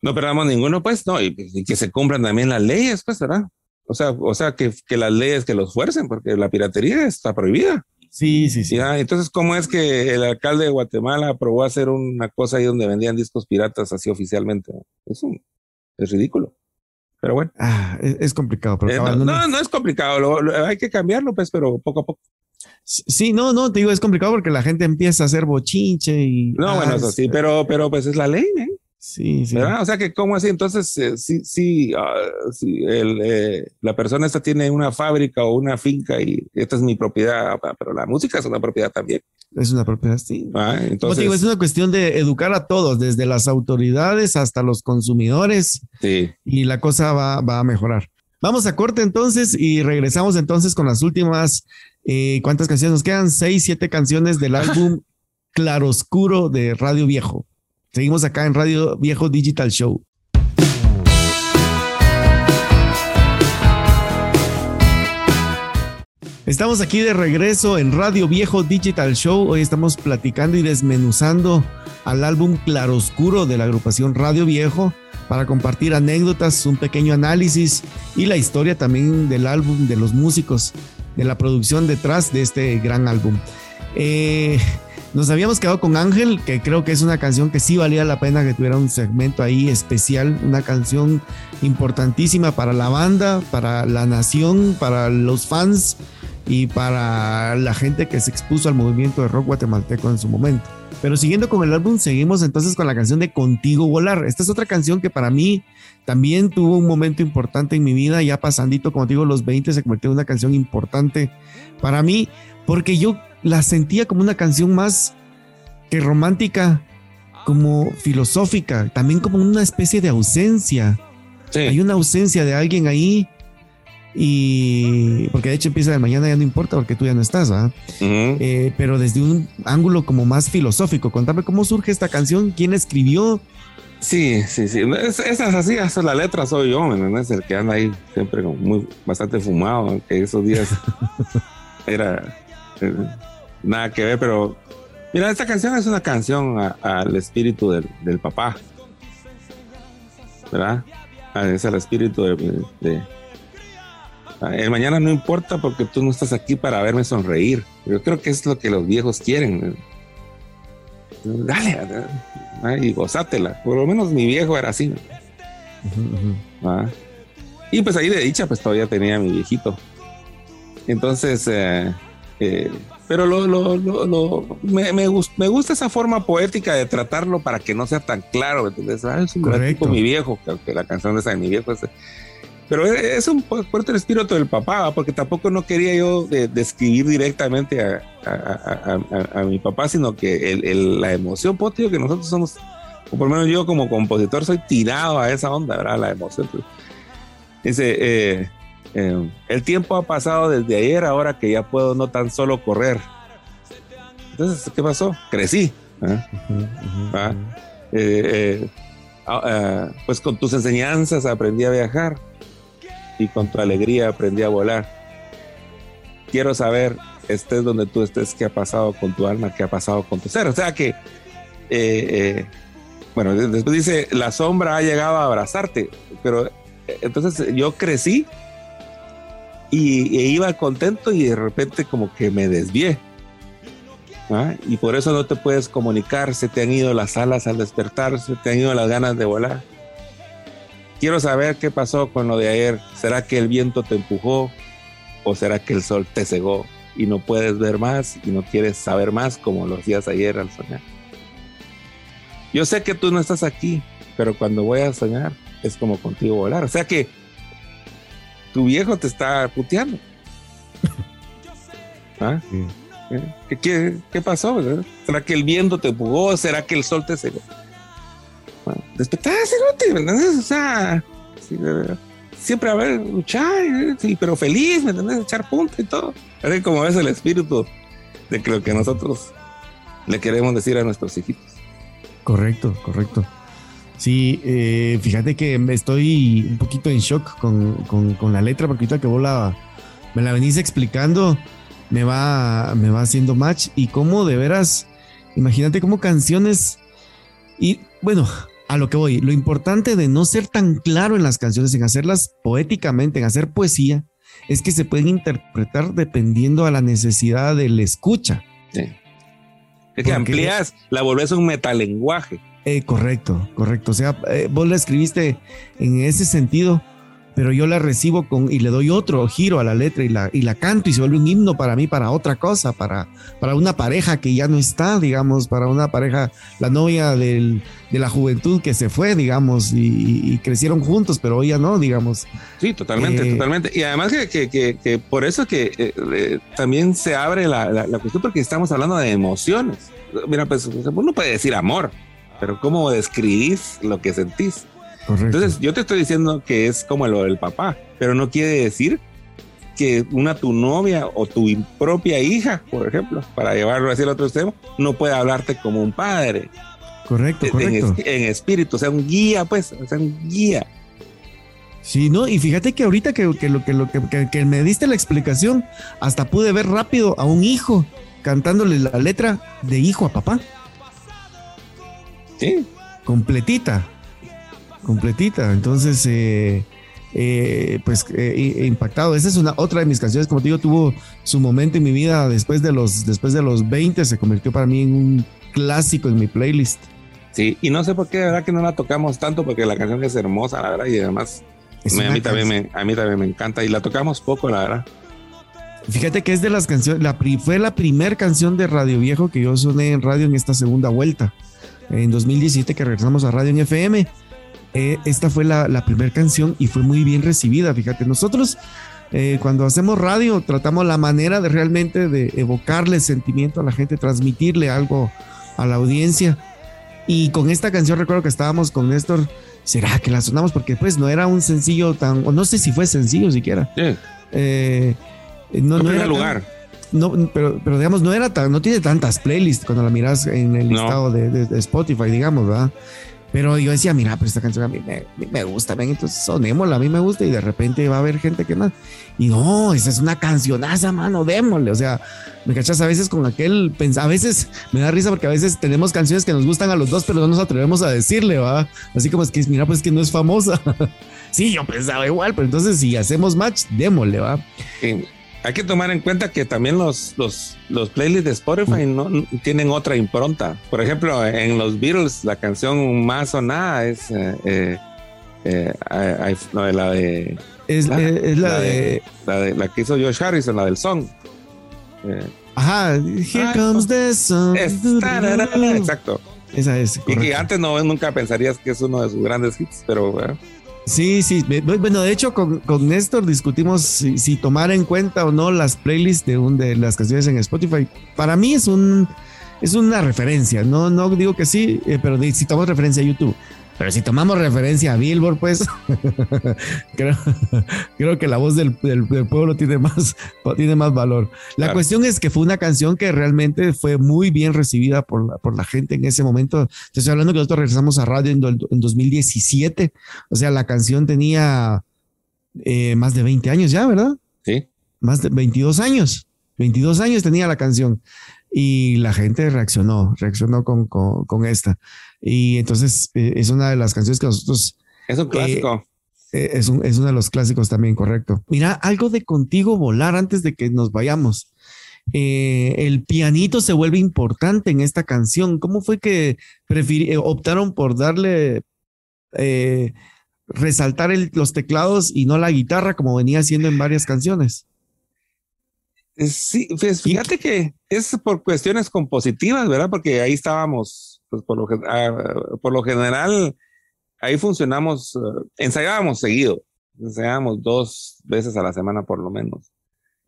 No perdamos ninguno, pues, no, y, que se cumplan también las leyes, pues, ¿verdad? O sea, o sea que, que las leyes que los fuercen, porque la piratería está prohibida. Sí, sí, sí. entonces, ¿cómo es que el alcalde de Guatemala aprobó hacer una cosa ahí donde vendían discos piratas así oficialmente? Es, un, es ridículo. Pero bueno. Ah, es, complicado. Pero eh, no, no, es complicado. hay que cambiarlo, pues, pero poco a poco. Sí, no, no, te digo, es complicado porque la gente empieza a hacer bochinche y. No, bueno, eso sí, pero, pero pues es la ley, ¿eh? Sí, sí. O sea que, ¿cómo así? Entonces, eh, sí, sí, ah, el, eh, la persona esta tiene una fábrica o una finca y esta es mi propiedad, pero la música es una propiedad también. Es una propiedad, sí. Ah, entonces, digo, es una cuestión de educar a todos, desde las autoridades hasta los consumidores. Sí. Y la cosa va, va a mejorar. Vamos a corte entonces y regresamos entonces con las últimas. Eh, ¿Cuántas canciones nos quedan? Seis, siete canciones del álbum Claroscuro de Radio Viejo. Seguimos acá en Radio Viejo Digital Show. Estamos aquí de regreso en Radio Viejo Digital Show. Hoy estamos platicando y desmenuzando al álbum Claroscuro de la agrupación Radio Viejo para compartir anécdotas, un pequeño análisis y la historia también del álbum, de los músicos, de la producción detrás de este gran álbum. Eh, nos habíamos quedado con Ángel, que creo que es una canción que sí valía la pena que tuviera un segmento ahí especial, una canción importantísima para la banda, para la nación, para los fans y para la gente que se expuso al movimiento de rock guatemalteco en su momento. Pero siguiendo con el álbum, seguimos entonces con la canción de Contigo Volar. Esta es otra canción que para mí también tuvo un momento importante en mi vida, ya pasandito, como digo, los 20 se convirtió en una canción importante para mí, porque yo la sentía como una canción más que romántica, como filosófica, también como una especie de ausencia. Hay una ausencia de alguien ahí Y porque de hecho empieza de mañana ya no importa porque tú ya no estás, ¿ah? pero desde un ángulo como más filosófico. Contame cómo surge esta canción, quién escribió. Sí, sí, sí. esa es así, esa la letra soy yo, ¿me Es El que anda ahí siempre muy, bastante fumado, aunque esos días era eh, nada que ver, pero mira, esta canción es una canción al espíritu del, papá, ¿verdad? Ah, es el espíritu de el mañana no importa porque tú no estás aquí para verme sonreír. Yo creo que es lo que los viejos quieren. Dale, y gozátela. Por lo menos mi viejo era así. Y pues ahí de dicha, pues todavía tenía a mi viejito. Entonces, eh, eh, pero lo, lo, lo, me, me, gusta esa forma poética de tratarlo para que no sea tan claro. Entonces, ah, es un mi viejo, que la canción de esa de mi viejo es pero es un fuerte el espíritu del papá, porque tampoco no quería yo describir directamente a, mi papá, sino que la emoción, pues, tío, que nosotros somos, o por lo menos yo como compositor soy tirado a esa onda, ¿verdad? La emoción. Pues. Dice, eh, eh, el tiempo ha pasado desde ayer, ahora que ya puedo no tan solo correr. Entonces, ¿qué pasó? Crecí. ¿ah? ¿Ah? Eh, ah, pues con tus enseñanzas aprendí a viajar y con tu alegría aprendí a volar. Quiero saber, estés donde tú estés, qué ha pasado con tu alma, qué ha pasado con tu ser. O sea que, eh, eh, bueno, después dice, la sombra ha llegado a abrazarte, pero eh, entonces yo crecí y iba contento y de repente como que me desvié. Y por eso no te puedes comunicar, se te han ido las alas al despertar, se te han ido las ganas de volar. Quiero saber qué pasó con lo de ayer. ¿Será que el viento te empujó o será que el sol te cegó y no puedes ver más y no quieres saber más como lo hacías ayer al soñar? Yo sé que tú no estás aquí, pero cuando voy a soñar es como contigo volar. O sea que tu viejo te está puteando. ¿Ah? ¿Qué, qué, pasó? ¿Será que el viento te empujó? ¿Será que el sol te cegó? despertarse, ¿no? O sea, siempre a ver, luchar, sí, pero feliz, ¿me entiendes? Echar punto y todo. Es como es el espíritu de lo que nosotros le queremos decir a nuestros hijitos. Correcto, correcto. Sí, eh, fíjate que estoy un poquito en shock con, con, la letra, porque ahorita que vos la, me la venís explicando, me va, me va haciendo match. Y cómo de veras, imagínate cómo canciones. Y bueno, a lo que voy, lo importante de no ser tan claro en las canciones, en hacerlas poéticamente, en hacer poesía, es que se pueden interpretar dependiendo a la necesidad del escucha. Sí. Es que amplías, la volvés un metalenguaje. Eh, correcto, correcto. O sea, eh, vos la escribiste en ese sentido pero yo la recibo con y le doy otro giro a la letra y la, y la canto y se vuelve un himno para mí, para otra cosa, para, para una pareja que ya no está, digamos, para una pareja, la novia del, de la juventud que se fue, digamos, y, crecieron juntos, pero hoy ya no, digamos. Sí, totalmente, eh, totalmente. Y además que, que, que, por eso que eh, eh, también se abre la, la, cuestión, porque estamos hablando de emociones. Mira, pues uno puede decir amor, pero ¿cómo describís lo que sentís? Entonces, yo te estoy diciendo que es como lo del papá, pero no quiere decir que una tu novia o tu propia hija, por ejemplo, para llevarlo hacia el otro extremo, no puede hablarte como un padre. Correcto, correcto. En, espíritu, o sea, un guía, pues, o sea, un guía. Sí, no, y fíjate que ahorita que, lo, que, lo que, que, me diste la explicación, hasta pude ver rápido a un hijo cantándole la letra de hijo a papá. Sí. Completita completita. Entonces, eh, eh, pues eh, impactado. Esa es una otra de mis canciones, como te digo, tuvo su momento en mi vida después de los, después de los 20, se convirtió para mí en un clásico en mi playlist. Sí, y no sé por qué, de verdad que no la tocamos tanto, porque la canción es hermosa, la verdad, y además a, mí también me, a mí también me encanta, y la tocamos poco, la verdad. Fíjate que es de las canciones, la, fue la primera canción de Radio Viejo que yo soné en radio en esta segunda vuelta, en 2017 que regresamos a Radio en FM. Eh, esta fue la, primera canción y fue muy bien recibida. Fíjate, nosotros eh, cuando hacemos radio tratamos la manera de realmente de evocarle sentimiento a la gente, transmitirle algo a la audiencia. Y con esta canción recuerdo que estábamos con Néstor, ¿será que la sonamos? Porque pues no era un sencillo tan, o no sé si fue sencillo siquiera. Sí. Eh, no, No no era era lugar. tan- no, pero, pero digamos, no era tan, no tiene tantas playlists cuando la miras en el No. listado de, de- de Spotify, digamos, ¿verdad? Pero yo decía, mira, pero esta canción a mí me, me gusta, ven, entonces sonémosla, a mí me gusta, y de repente va a haber gente que más. Y no, esa es una cancionaza, mano, démosle. O sea, me cachas a veces con aquel, a veces me da risa porque a veces tenemos canciones que nos gustan a los dos, pero no nos atrevemos a decirle, ¿va? Así como es que, mira, pues que no es famosa. sí, yo pensaba igual, pero entonces si hacemos match, démosle, ¿va? Sí. Hay que tomar en cuenta que también los, los, los playlists de Spotify no, tienen otra impronta. Por ejemplo, en los Beatles, la canción más sonada es eh, eh, eh, I- I- no, la de Es, La- es la, la de, de- la de la que hizo George Harrison, la del song. Eh, Ajá, Here Ah, comes the sun. es- exacto. Esa es. Y que antes no nunca pensarías que es uno de sus grandes hits, pero eh, Sí, sí. Bueno, de hecho, con, con Néstor discutimos si, si tomar en cuenta o no las playlists de, un, de las canciones en Spotify. Para mí es un es una referencia. No, no digo que sí, eh, pero si tomamos referencia a YouTube. Pero si tomamos referencia a Billboard, pues creo, creo que la voz del, del- del pueblo tiene más, tiene más valor. La Claro. cuestión es que fue una canción que realmente fue muy bien recibida por la, por la gente en ese momento. Te estoy hablando que nosotros regresamos a radio en, do- en 2017. O sea, la canción tenía eh, más de 20 años ya, ¿verdad? sí. Más de 22 años. 22 años tenía la canción. Y la gente reaccionó, reaccionó con, con, con esta. Y entonces eh, es una de las canciones que nosotros Es un clásico. eh, es, un- es uno de los clásicos también, correcto. Mira, algo de contigo volar antes de que nos vayamos. Eh, el pianito se vuelve importante en esta canción. ¿Cómo fue que eh, optaron por darle, eh, resaltar el- los teclados y no la guitarra como venía haciendo en varias canciones? Eh, Sí, pues fíjate que es por cuestiones compositivas, ¿verdad? Porque ahí estábamos, pues por lo, ah, por lo general, ahí funcionamos, eh, ensayábamos seguido, ensayábamos dos veces a la semana por lo menos.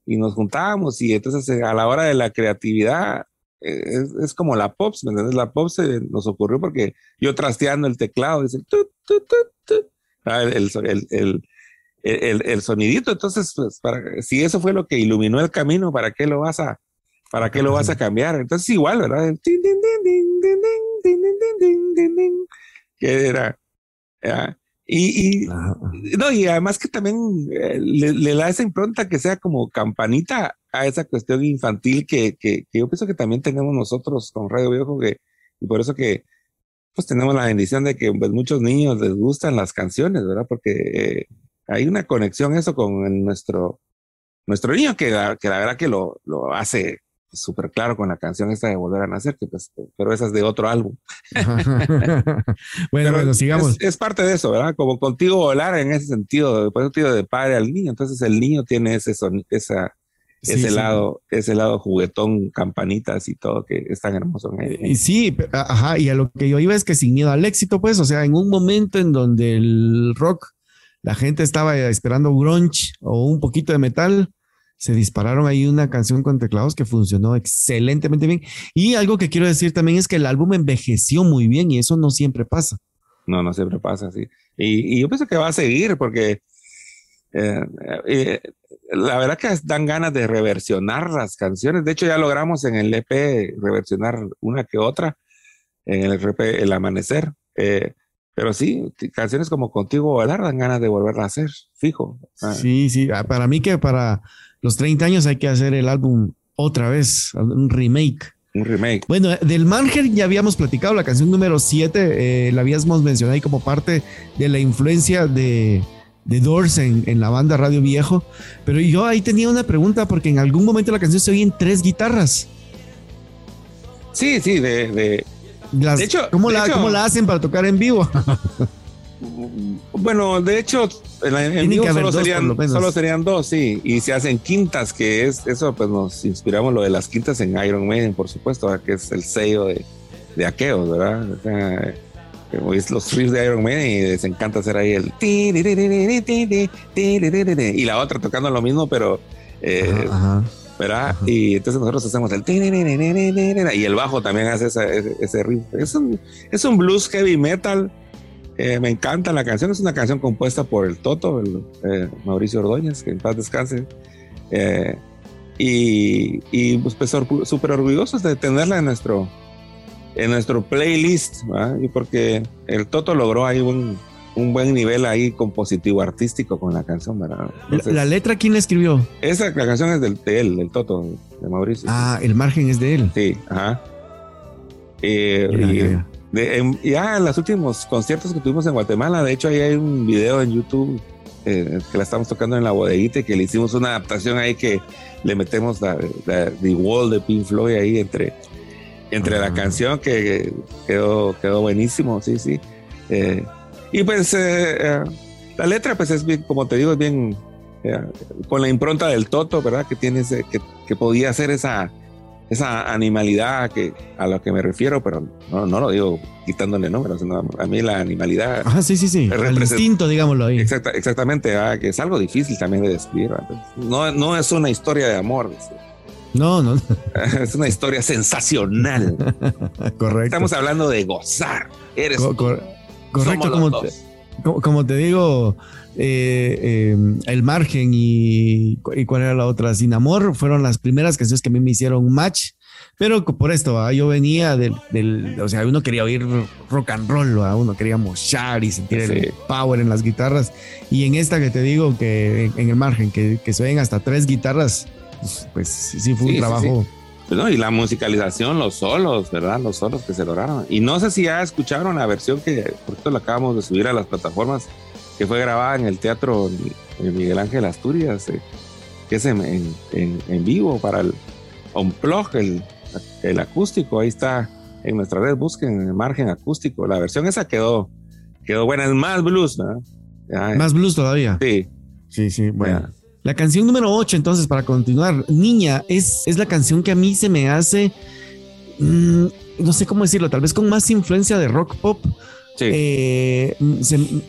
Y nos juntábamos y entonces eh, a la hora de la creatividad, eh, es, como la Pops, ¿me entiendes? La Pops eh, nos ocurrió porque yo trasteando el teclado, dice, ah, el, el, el, sonidito. Entonces, pues, si eso fue lo que iluminó el camino, ¿para qué lo vas a, ¿Para qué lo vas a cambiar? Entonces, igual, ¿verdad? Que era. Y, y no, y además que también le, le, da esa impronta que sea como campanita a esa cuestión infantil que, que, que yo pienso que también tenemos nosotros con Radio Viejo, que, y por eso que pues tenemos la bendición de que pues, muchos niños les gustan las canciones, ¿verdad? Porque eh, hay una conexión eso con nuestro, nuestro niño que la, que la verdad que lo, lo hace súper claro con la canción esta de Volver a Nacer, que pues, pero esa es de otro álbum. bueno, bueno, sigamos. Es, es parte de eso, ¿verdad? Como contigo volar en ese sentido, por de padre al niño. Entonces el niño tiene ese son, esa, ese sí. lado, ese lado juguetón, campanitas y todo que es tan hermoso. Y sí, ajá, y a lo que yo iba es que sin miedo al éxito, pues, o sea, en un momento en donde el rock, la gente estaba esperando grunge o un poquito de metal, se dispararon ahí una canción con teclados que funcionó excelentemente bien. Y algo que quiero decir también es que el álbum envejeció muy bien y eso no siempre pasa. No, no siempre pasa así. Y, y yo pienso que va a seguir porque eh, eh, la verdad que dan ganas de reversionar las canciones. De hecho, ya logramos en el EP reversionar una que otra, en el EP El Amanecer. Eh, pero sí, canciones como Contigo Volar dan ganas de volverla a hacer, fijo. Ah, Sí, sí, ah, para mí que para los 30 años hay que hacer el álbum otra vez, un remake. Un remake. Bueno, del Manger ya habíamos platicado, la canción número 7 la habíamos mencionado ahí como parte de la influencia de, de Doors en, en la banda Radio Viejo. Pero yo ahí tenía una pregunta porque en algún momento la canción se oye en tres guitarras. Sí, sí, de, de- Las- De hecho- ¿cómo, de la, hecho- ¿Cómo la hacen para tocar en vivo? Bueno, de hecho, en, en vivo solo, dos, serían, solo serían dos, sí. Y se hacen quintas, que es eso, pues nos inspiramos lo de las quintas en Iron Maiden, por supuesto, ¿verdad? que es el sello de, de aqueos, ¿verdad? O sea, es los riffs de Iron Maiden y les encanta hacer ahí el y la otra tocando lo mismo, pero eh, ajá, ajá, ¿verdad? Ajá. Y entonces nosotros hacemos el y el bajo también hace ese, ese riff. Es un, es un blues heavy metal eh, me encanta la canción, es una canción compuesta por el Toto, el, eh, Mauricio Ordóñez, que en paz descanse. Eh, y, y pues, pues súper orgullosos de tenerla en nuestro, en nuestro playlist, y porque el Toto logró ahí un, un buen nivel ahí compositivo artístico con la canción, ¿verdad? ¿La, letra quién la escribió? Esa la canción es del, de él, del Toto, de Mauricio. Ah, el margen es de él. Sí, ajá. Eh, y, ya, en los últimos conciertos que tuvimos en Guatemala, de hecho ahí hay un video en YouTube eh, que la estamos tocando en la bodeguita y que le hicimos una adaptación ahí que le metemos la, The Wall de Pink Floyd ahí entre, entre la canción que quedó, quedó buenísimo, sí, sí. Eh, y pues eh, la letra, pues es bien, como te digo, es bien con la impronta del Toto, ¿verdad? Que tiene ese, que, que, podía ser esa, esa animalidad que, a lo que me refiero, pero no, no lo digo quitándole nombre, sino a mí la animalidad. Ajá, sí, sí, sí. El instinto, digámoslo ahí. Exacta, exactamente, que es algo difícil también de describir. No, no es una historia de amor. No, no. Es una historia sensacional. Correcto. Estamos hablando de gozar. Eres. Correcto, como te, como, te, digo, eh, eh, El Margen y, y, cuál era la otra, Sin Amor, fueron las primeras canciones que a mí me hicieron match. Pero por esto, yo venía del, del, o sea, uno quería oír rock and roll, uno quería mochar y sentir el power en las guitarras. Y en esta que te digo, que en, el margen, que, que se ven hasta tres guitarras, pues, pues sí fue un trabajo pues y la musicalización, los solos, ¿verdad? Los solos que se lograron. Y no sé si ya escucharon la versión que, por cierto, la acabamos de subir a las plataformas, que fue grabada en el Teatro Miguel Ángel Asturias, eh, que es en, en, vivo para el Unplug, el, el acústico. Ahí está en nuestra red, busquen el margen acústico. La versión esa quedó, quedó buena, es más blues, ¿verdad? más blues todavía. Sí. Sí, sí, bueno. La canción número 8, entonces, para continuar, Niña, es, es la canción que a mí se me hace, mm, no sé cómo decirlo, tal vez con más influencia de rock pop. Sí. Eh,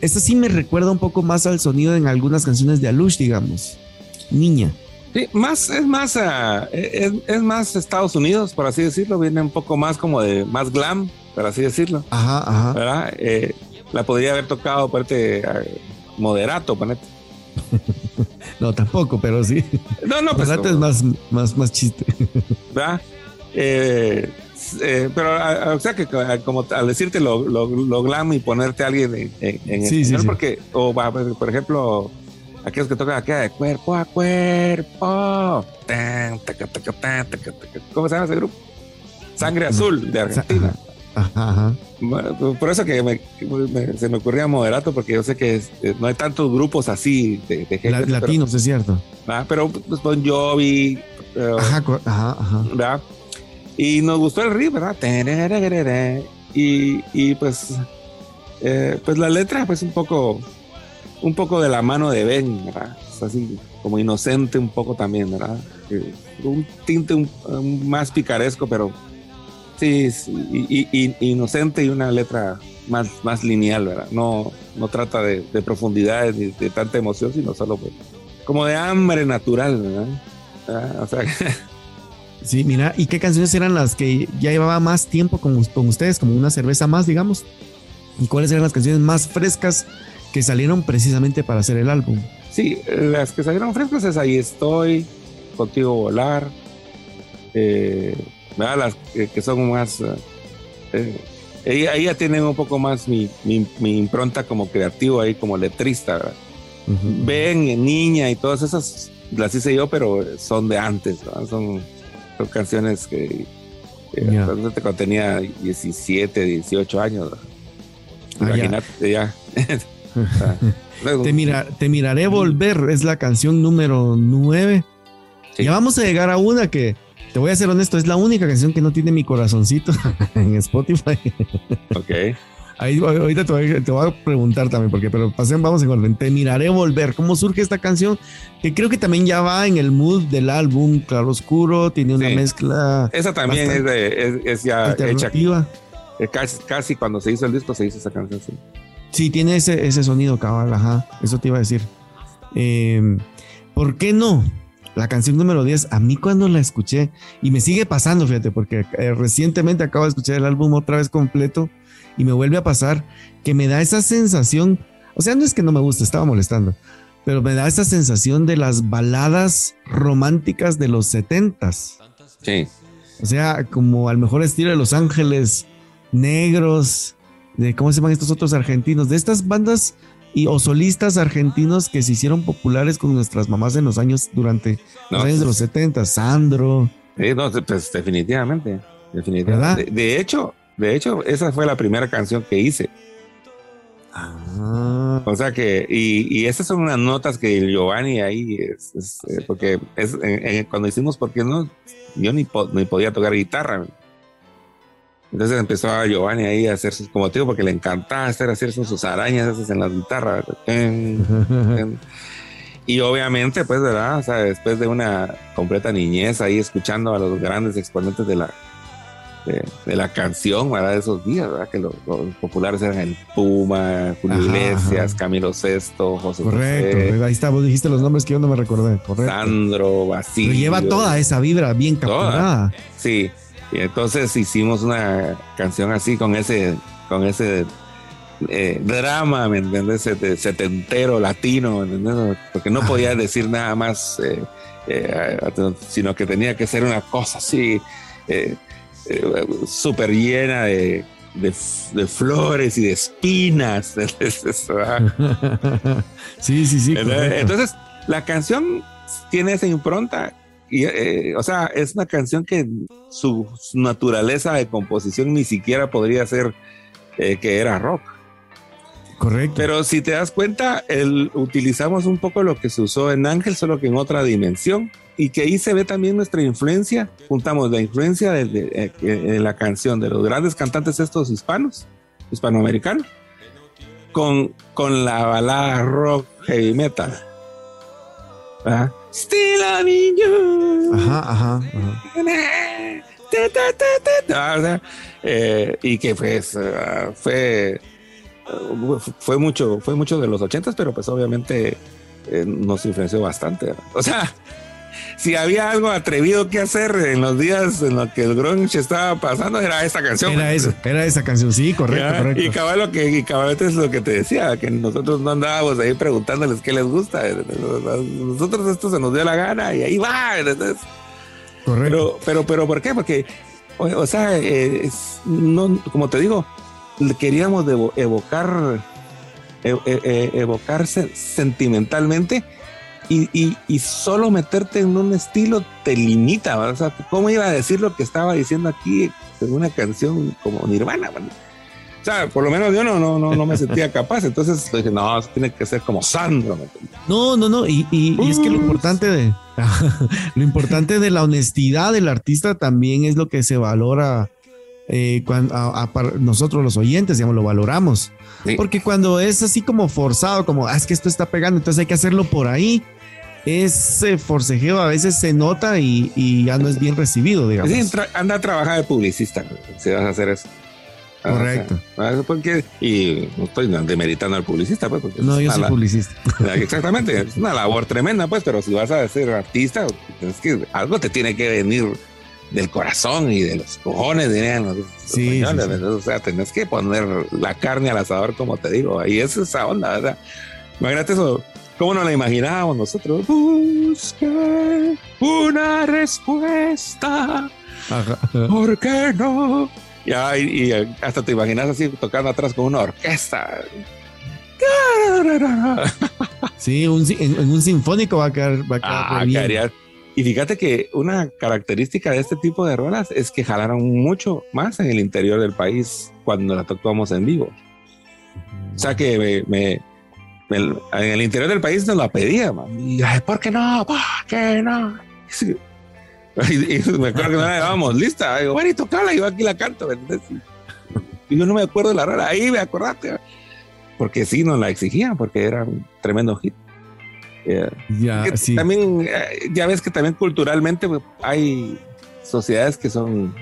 esta sí me recuerda un poco más al sonido en algunas canciones de Alush, digamos. Niña. Sí, más, es más, uh, es, más Estados Unidos, por así decirlo, viene un poco más como de más glam, por así decirlo. Ajá, ajá. ¿verdad? Eh, la podría haber tocado, parte moderato, ponete. no, tampoco, pero sí. No, no, pues. es más, más, más chiste. ¿Verdad? Eh, eh, pero, o sea, que como al decirte lo, lo, glam y ponerte a alguien en, en, sí, sí, porque, o por ejemplo, aquellos que tocan acá de cuerpo a cuerpo. ¿Cómo se llama ese grupo? Sangre Azul de Argentina. Ajá, por eso que se me ocurría moderato, porque yo sé que eh, no hay tantos grupos así de, gente. latinos, es cierto. Pero pues, Bon Jovi. ajá, ajá, ¿verdad? Y nos gustó el riff, ¿verdad? Y, y pues, eh, pues la letra, pues un poco, un poco de la mano de Ben, ¿verdad? Es así como inocente un poco también, ¿verdad? Un tinte más picaresco, pero Sí, y, inocente y una letra más, más lineal, ¿verdad? No, no trata de, de profundidad ni de tanta emoción, sino solo pues, como de hambre natural, ¿verdad? Ah, o sea, sí, mira, ¿y qué canciones eran las que ya llevaba más tiempo con, con ustedes, como una cerveza más, digamos? ¿Y cuáles eran las canciones más frescas que salieron precisamente para hacer el álbum? Sí, las que salieron frescas es Ahí estoy, Contigo Volar, eh, las que, son más... Eh, eh ahí ya tienen un poco más mi, mi, impronta como creativo ahí, como letrista. Ven, Niña y todas esas las hice yo, pero son de antes, son, son, canciones que, cuando tenía 17, 18 años. Ah, Imagínate ya. te, mira, te miraré volver, es la canción número 9. Ya vamos a llegar a una que te voy a ser honesto, es la única canción que no tiene mi corazoncito en Spotify. Ok. Ahí, ahorita te voy, a preguntar también, porque pero pasen, vamos en orden. Te miraré volver. ¿Cómo surge esta canción? Que creo que también ya va en el mood del álbum Claro Oscuro, tiene una mezcla. Esa también es, de, es, ya hecha. Eh, casi, casi cuando se hizo el disco se hizo esa canción, sí. Sí, tiene ese, ese sonido cabal, ajá. Eso te iba a decir. Eh, ¿Por qué no? La canción número 10, a mí cuando la escuché, y me sigue pasando, fíjate, porque eh, recientemente acabo de escuchar el álbum otra vez completo y me vuelve a pasar que me da esa sensación, o sea, no es que no me guste, estaba molestando, pero me da esa sensación de las baladas románticas de los setentas. Sí. O sea, como al mejor estilo de Los Ángeles Negros, de cómo se llaman estos otros argentinos, de estas bandas y o solistas argentinos que se hicieron populares con nuestras mamás en los años durante los años de los 70, Sandro. Sí, no, pues definitivamente, definitivamente. De, hecho, de hecho, esa fue la primera canción que hice. Ah. O sea que, y, y esas son unas notas que Giovanni ahí, es, eh, porque es, cuando hicimos, porque no, yo ni, ni podía tocar guitarra. Entonces empezó a Giovanni ahí a hacer sus, como te digo, porque le encantaba hacer, hacer sus, arañas esas en las guitarras. y obviamente, pues, ¿verdad? O sea, después de una completa niñez ahí escuchando a los grandes exponentes de la, de, la canción, ¿verdad? De esos días, ¿verdad? Que los, populares eran el Puma, Julio Iglesias, Camilo Sesto, José Correcto, ahí está, vos dijiste los nombres que yo no me recordé, correcto. Sandro, Basilio. Pero lleva toda esa vibra bien capturada. Sí. Y entonces hicimos una canción así con ese, con ese eh, drama, ¿me entiendes? Setentero, latino, ¿me entiendes? Porque no podía decir nada más, eh, eh, sino que tenía que ser una cosa así, súper llena de, de, flores y de espinas. sí, sí, sí. Entonces, la canción tiene esa impronta y, eh, o sea, es una canción que su, naturaleza de composición ni siquiera podría ser eh, que era rock. Correcto. Pero si te das cuenta, el, utilizamos un poco lo que se usó en Ángel, solo que en otra dimensión. Y que ahí se ve también nuestra influencia. Juntamos la influencia de, de, la canción de los grandes cantantes estos hispanos, hispanoamericanos, con, con la balada rock heavy metal. ¿Ah? Still loving you. Ajá, ajá. ajá. Eh, y que pues uh, fue fue mucho fue mucho de los ochentas pero pues obviamente eh, nos influenció bastante o sea si había algo atrevido que hacer en los días en los que el grunge estaba pasando, era esa canción. Era esa, era esa canción, sí, correcto, correcto. Y cabal lo que, y es lo que te decía, que nosotros no andábamos ahí preguntándoles qué les gusta. Nosotros esto se nos dio la gana y ahí va. correcto. Pero, pero, pero, ¿por qué? Porque, o, sea, eh, no, como te digo, queríamos evocar, e, e, e, evocarse sentimentalmente y, y, solo meterte en un estilo te limita. O sea, ¿cómo iba a decir lo que estaba diciendo aquí en una canción como Nirvana? O sea, por lo menos yo no, no, no, no me sentía capaz. Entonces dije, no, tiene que ser como Sandro. No, no, no. Y, y, es que lo importante de lo importante de la honestidad del artista también es lo que se valora eh, cuando nosotros los oyentes, digamos, lo valoramos. Porque cuando es así como forzado, como ah, es que esto está pegando, entonces hay que hacerlo por ahí ese forcejeo a veces se nota y, ya no es bien recibido, digamos. anda a trabajar de publicista si vas a hacer eso. Correcto. Porque, y no estoy demeritando al publicista, pues. no, yo soy publicista. Exactamente, es una labor tremenda, pues, pero si vas a ser artista, es que algo te tiene que venir del corazón y de los cojones, dirían los sí, O sea, tenés que poner la carne al asador, como te digo, y es esa onda, ¿verdad? Imagínate eso, ¿Cómo nos la imaginábamos nosotros? Busqué una respuesta. ¿Por qué no? Y, y, hasta te imaginas así tocando atrás con una orquesta. Sí, un, en, un sinfónico va a quedar, va a quedar ah, Y fíjate que una característica de este tipo de rolas es que jalaron mucho más en el interior del país cuando la tocamos en vivo. O sea que me en el interior del país nos la pedía, Y, ¿por qué no? ¿Por qué no? Y, me acuerdo que no la llevábamos lista. Bueno, y tocala, yo aquí la canto. Y yo no me acuerdo de la rara. Ahí me acordaste. Porque sí nos la exigían, porque era un tremendo hit. Ya, sí. También, eh, ya ves que también culturalmente pues, hay sociedades que son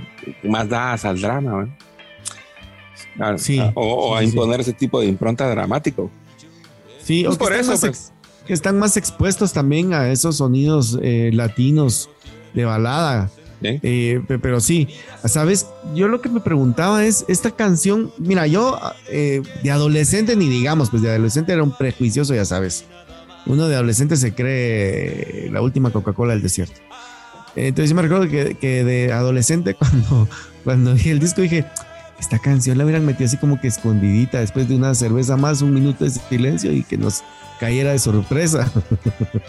más dadas al drama, sí, o, a imponer ese tipo de impronta dramático. Sí, pues por eso, pues. que están más expuestos también a esos sonidos eh, latinos de balada. Eh, pero sí, sabes, yo lo que me preguntaba es, esta canción, mira, yo eh, de adolescente, ni digamos, pues de adolescente era un prejuicioso, ya sabes. Uno de adolescente se cree la última Coca-Cola del desierto. Entonces yo me recuerdo que, que, de adolescente cuando, cuando vi el disco dije, esta canción la hubieran metido así como que escondidita después de una cerveza más, un minuto de silencio y que nos cayera de sorpresa.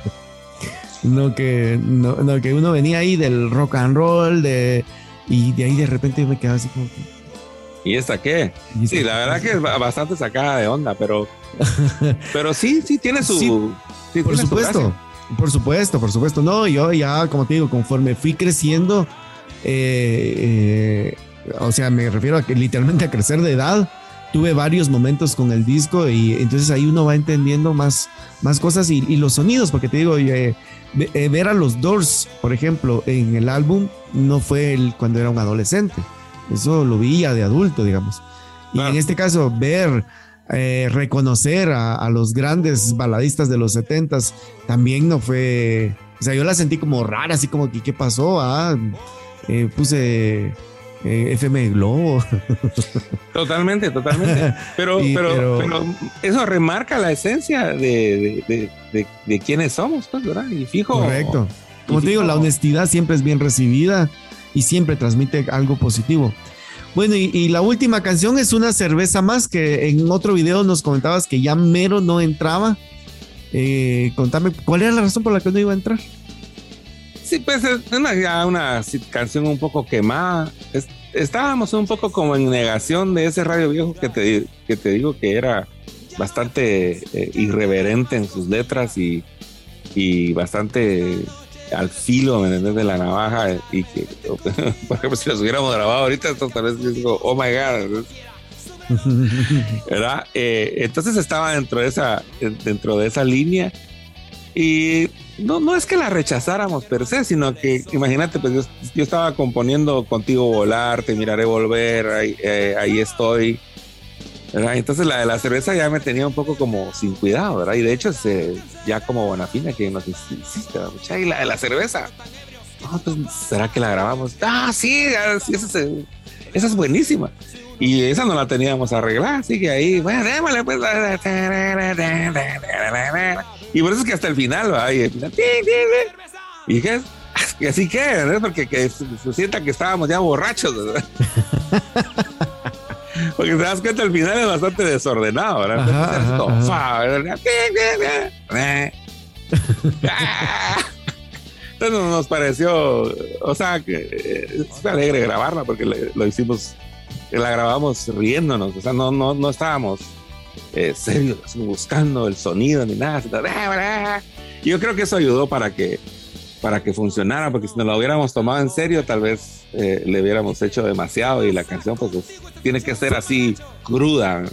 no, que, no, que uno venía ahí del rock and roll de, y de ahí de repente me quedaba así como ¿Y esta qué? sí, la verdad que es bastante sacada de onda, pero, pero sí, sí tiene su... por supuesto, por supuesto, por supuesto. No, yo ya, como te digo, conforme fui creciendo, eh, eh, o sea, me refiero a que literalmente a crecer de edad, tuve varios momentos con el disco y entonces ahí uno va entendiendo más, más cosas y, los sonidos, porque te digo, eh, ver a los Doors, por ejemplo, en el álbum no fue el, cuando era un adolescente, eso lo vi ya de adulto, digamos. Y en este caso, ver, eh, reconocer a, los grandes baladistas de los setentas también no fue, o sea, yo la sentí como rara, así como que, ¿qué pasó? Ah, puse eh, FM Globo. Totalmente, totalmente. Pero, pero, pero, eso remarca la esencia de, de, quiénes somos, pues, ¿verdad? Y fijo. Correcto. Como te digo, la honestidad siempre es bien recibida y siempre transmite algo positivo. Bueno, y, la última canción es una cerveza más que en otro video nos comentabas que ya mero no entraba. Eh, contame, ¿cuál era la razón por la que no iba a entrar? Sí, pues es una, una canción un poco quemada. estábamos un poco como en negación de ese radio viejo que te, que te digo que era bastante eh, irreverente en sus letras y, y bastante al filo de la navaja y que por ejemplo si los hubiéramos grabado ahorita esto tal vez digo oh my god ¿verdad? Eh, entonces estaba dentro de esa dentro de esa línea y no, no es que la rechazáramos per se, sino que imagínate, pues yo, estaba componiendo contigo volar, te miraré volver, ahí, eh, ahí estoy. Entonces la de la cerveza ya me tenía un poco como sin cuidado, ¿verdad? Y de hecho ya como Bonafina que nos hiciste, y la de la cerveza. Pues, ¿será que la grabamos? Ah, sí, esa, es, buenísima. Y esa no la teníamos arreglada, así que ahí, bueno, démosle pues. Y por eso es que hasta el final, va, y, y que así que, ¿no? porque que se, sienta que estábamos ya borrachos. porque te das cuenta, el final es bastante desordenado, ¿verdad? Entonces nos pareció, o sea, que es alegre grabarla porque lo hicimos, la grabamos riéndonos, o sea, no, no, no estábamos eh, serios, buscando el sonido ni nada. Yo creo que eso ayudó para que, para que funcionara, porque si no lo hubiéramos tomado en serio, tal vez eh, le hubiéramos hecho demasiado y la canción pues, tiene que ser así cruda.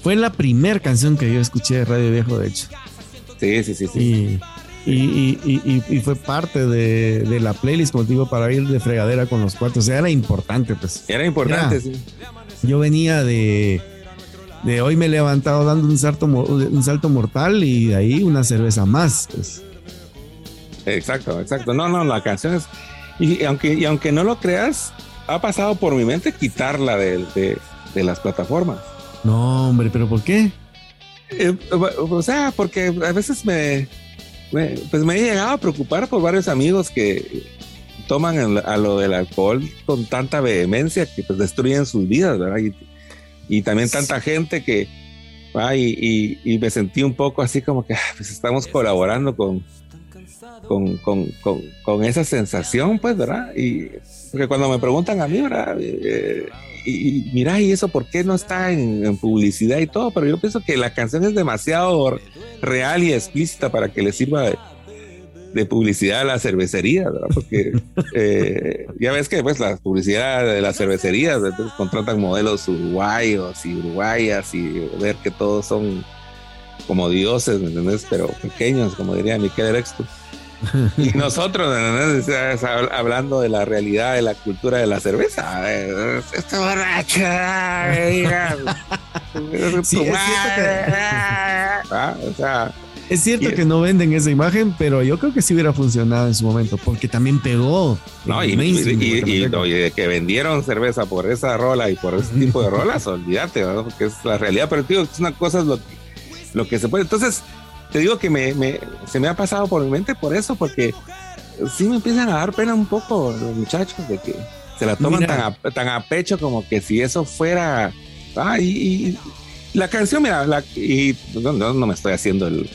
Fue la primera canción que yo escuché de Radio Viejo, de hecho. Sí, sí, sí, sí. Y, y, y, fue parte de, de, la playlist, como digo, para ir de fregadera con los cuartos. O sea, era importante, pues. Era importante, sí. Yo venía de, de hoy me he levantado dando un salto, un salto mortal y de ahí una cerveza más. Pues. Exacto, exacto. No, no, la canción es. Y aunque, y aunque no lo creas, ha pasado por mi mente quitarla de, de, las plataformas. No, hombre, pero ¿por qué? Eh, o sea, porque a veces me, pues me he llegado a preocupar por varios amigos que toman a lo del alcohol con tanta vehemencia que pues destruyen sus vidas, ¿verdad? y también tanta gente que, y, y, me sentí un poco así como que ah, pues estamos colaborando con, con, con, con, esa sensación, pues, ¿verdad? Y porque cuando me preguntan a mí, ¿verdad? Eh, y, mira, ¿y eso por qué no está en, en, publicidad y todo? Pero yo pienso que la canción es demasiado real y explícita para que le sirva de, de publicidad a la cervecería, ¿verdad? Porque eh, ya ves que pues la publicidad de las cervecerías contratan modelos uruguayos y uruguayas y ver que todos son como dioses, ¿me entiendes? Pero pequeños, como diría Miquel Erexto. Y nosotros, ¿entendés? Hablando de la realidad de la cultura de la cerveza. Esta borracha, sí, es que... ah, o sea, Es cierto que no venden esa imagen, pero yo creo que sí hubiera funcionado en su momento, porque también pegó. No, y, y, que vendieron cerveza por esa rola y por ese tipo de rolas, olvídate, ¿no? porque es la realidad. Pero digo, es una cosa lo, lo que se puede. Entonces, te digo que me, me, se me ha pasado por mi mente por eso, porque sí me empiezan a dar pena un poco los muchachos de que se la toman tan a, tan a, pecho como que si eso fuera. Ah, y, la canción, mira, la, y no, no, me estoy haciendo el,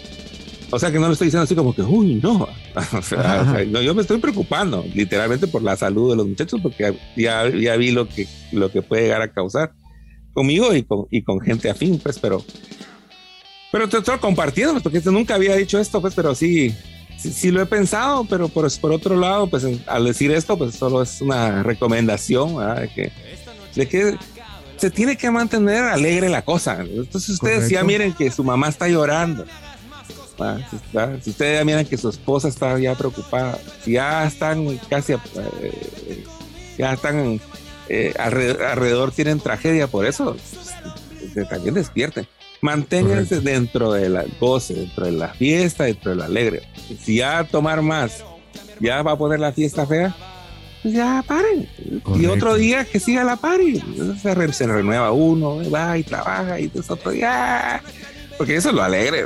o sea que no lo estoy diciendo así como que, uy, no. o sea, yo me estoy preocupando literalmente por la salud de los muchachos porque ya, ya vi lo que, lo que puede llegar a causar conmigo y con, y con gente afín, pues, pero, pero te estoy compartiendo, pues, porque nunca había dicho esto, pues, pero sí, sí, lo he pensado, pero por, por otro lado, pues, al decir esto, pues, solo es una recomendación, De que, de que se tiene que mantener alegre la cosa. Entonces ustedes ya miren que su mamá está llorando si, ustedes ya miran que su esposa está ya preocupada, si ya están casi, eh, ya están eh, alrededor, tienen tragedia por eso, pues, también despierten. Manténganse dentro de la goce, dentro de la fiesta, dentro de la alegre. Si ya tomar más, ya va a poner la fiesta fea, pues ya paren. Y otro día que siga la party. Se, se renueva uno, va y trabaja y entonces otro día porque eso es lo alegre.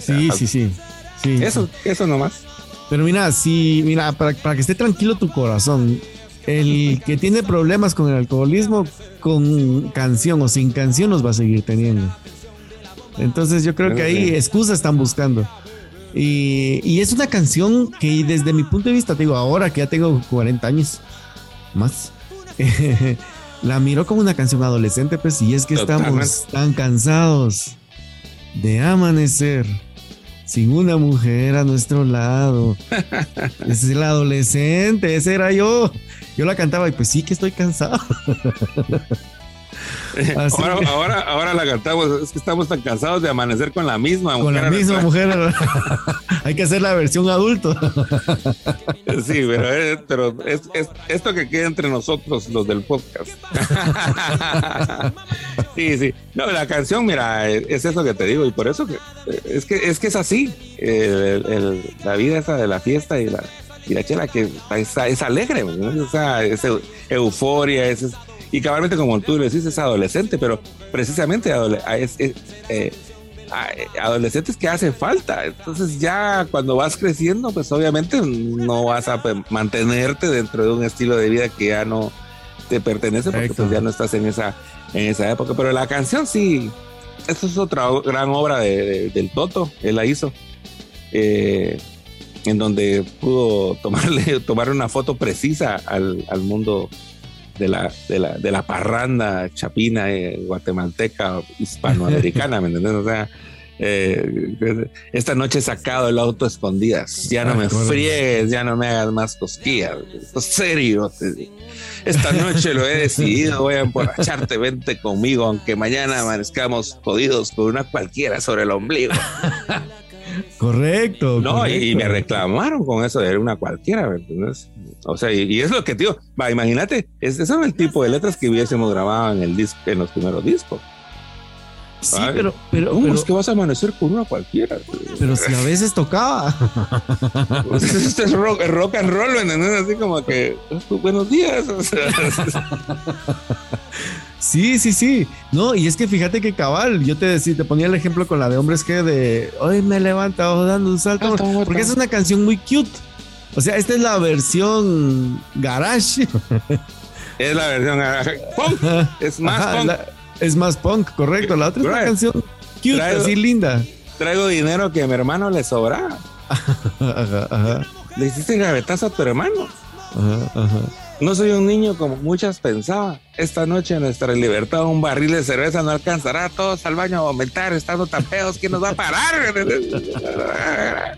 sí, sí, sí, sí. Eso, eso nomás. Pero mira, sí, mira, para, que esté tranquilo tu corazón, el que tiene problemas con el alcoholismo, con canción o sin canción los va a seguir teniendo. Entonces yo creo que ahí excusas están buscando. Y, y, es una canción que desde mi punto de vista, te digo, ahora que ya tengo 40 años más, la miro como una canción adolescente, pues, y es que estamos tan cansados de amanecer sin una mujer a nuestro lado. Es el adolescente, ese era yo. Yo la cantaba y pues sí que estoy cansado. Ahora, ahora, la cantamos, es que estamos tan cansados de amanecer con la misma mujer. Con la misma mujer. Hay que hacer la versión adulto. sí, pero, es, esto que queda entre nosotros, los del podcast. sí, sí. No, la canción, mira, es eso que te digo, y por eso que es que es, que es así. la vida esa de la fiesta y la, y la chela que es, alegre, o sea, es euforia, es y cabalmente como tú le decís, es adolescente, pero precisamente es, eh, adolescentes que hacen falta. Entonces ya cuando vas creciendo, pues obviamente no vas a mantenerte dentro de un estilo de vida que ya no te pertenece porque pues, ya no estás en esa, en esa época. Pero la canción sí, esta es otra gran obra del Toto, él la hizo. Eh, en donde pudo tomarle, tomar una foto precisa al, al mundo de la, de la, de la parranda chapina eh, guatemalteca hispanoamericana, ¿me entiendes? O sea, eh, esta noche he sacado el auto escondidas. Ya no ah, me friegues, ya no me hagas más cosquillas. Esto es serio. Esta noche lo he decidido. Voy a emborracharte. Vente conmigo, aunque mañana amanezcamos jodidos con una cualquiera sobre el ombligo. Correcto. No, Y, me reclamaron con eso de una cualquiera, O sea, y, es lo que, tío, va, imagínate, ese es el tipo de letras que hubiésemos grabado en el disco, en los primeros discos. Sí, pero, pero, ¿Cómo es que vas a amanecer con una cualquiera? Pero si a veces tocaba. Pues este es rock, rock and roll. Así como que, pues, buenos días. Sí, sí, sí. No, y es que fíjate que cabal, yo te decía, te ponía el ejemplo con la de hombres que de hoy me he levantado dando un salto. porque es una canción muy cute. O sea, esta es la versión garage. Es la versión garage. Punk. Es más punk. es más punk, correcto. La otra es una canción cute, así linda. Traigo dinero que a mi hermano le sobra. Le hiciste gavetazo a tu hermano. Ajá, ajá. No soy un niño como muchas pensaban. Esta noche nuestra libertad, un barril de cerveza no alcanzará. Todos al baño a vomitar, estando tan feos. ¿Quién nos va a parar?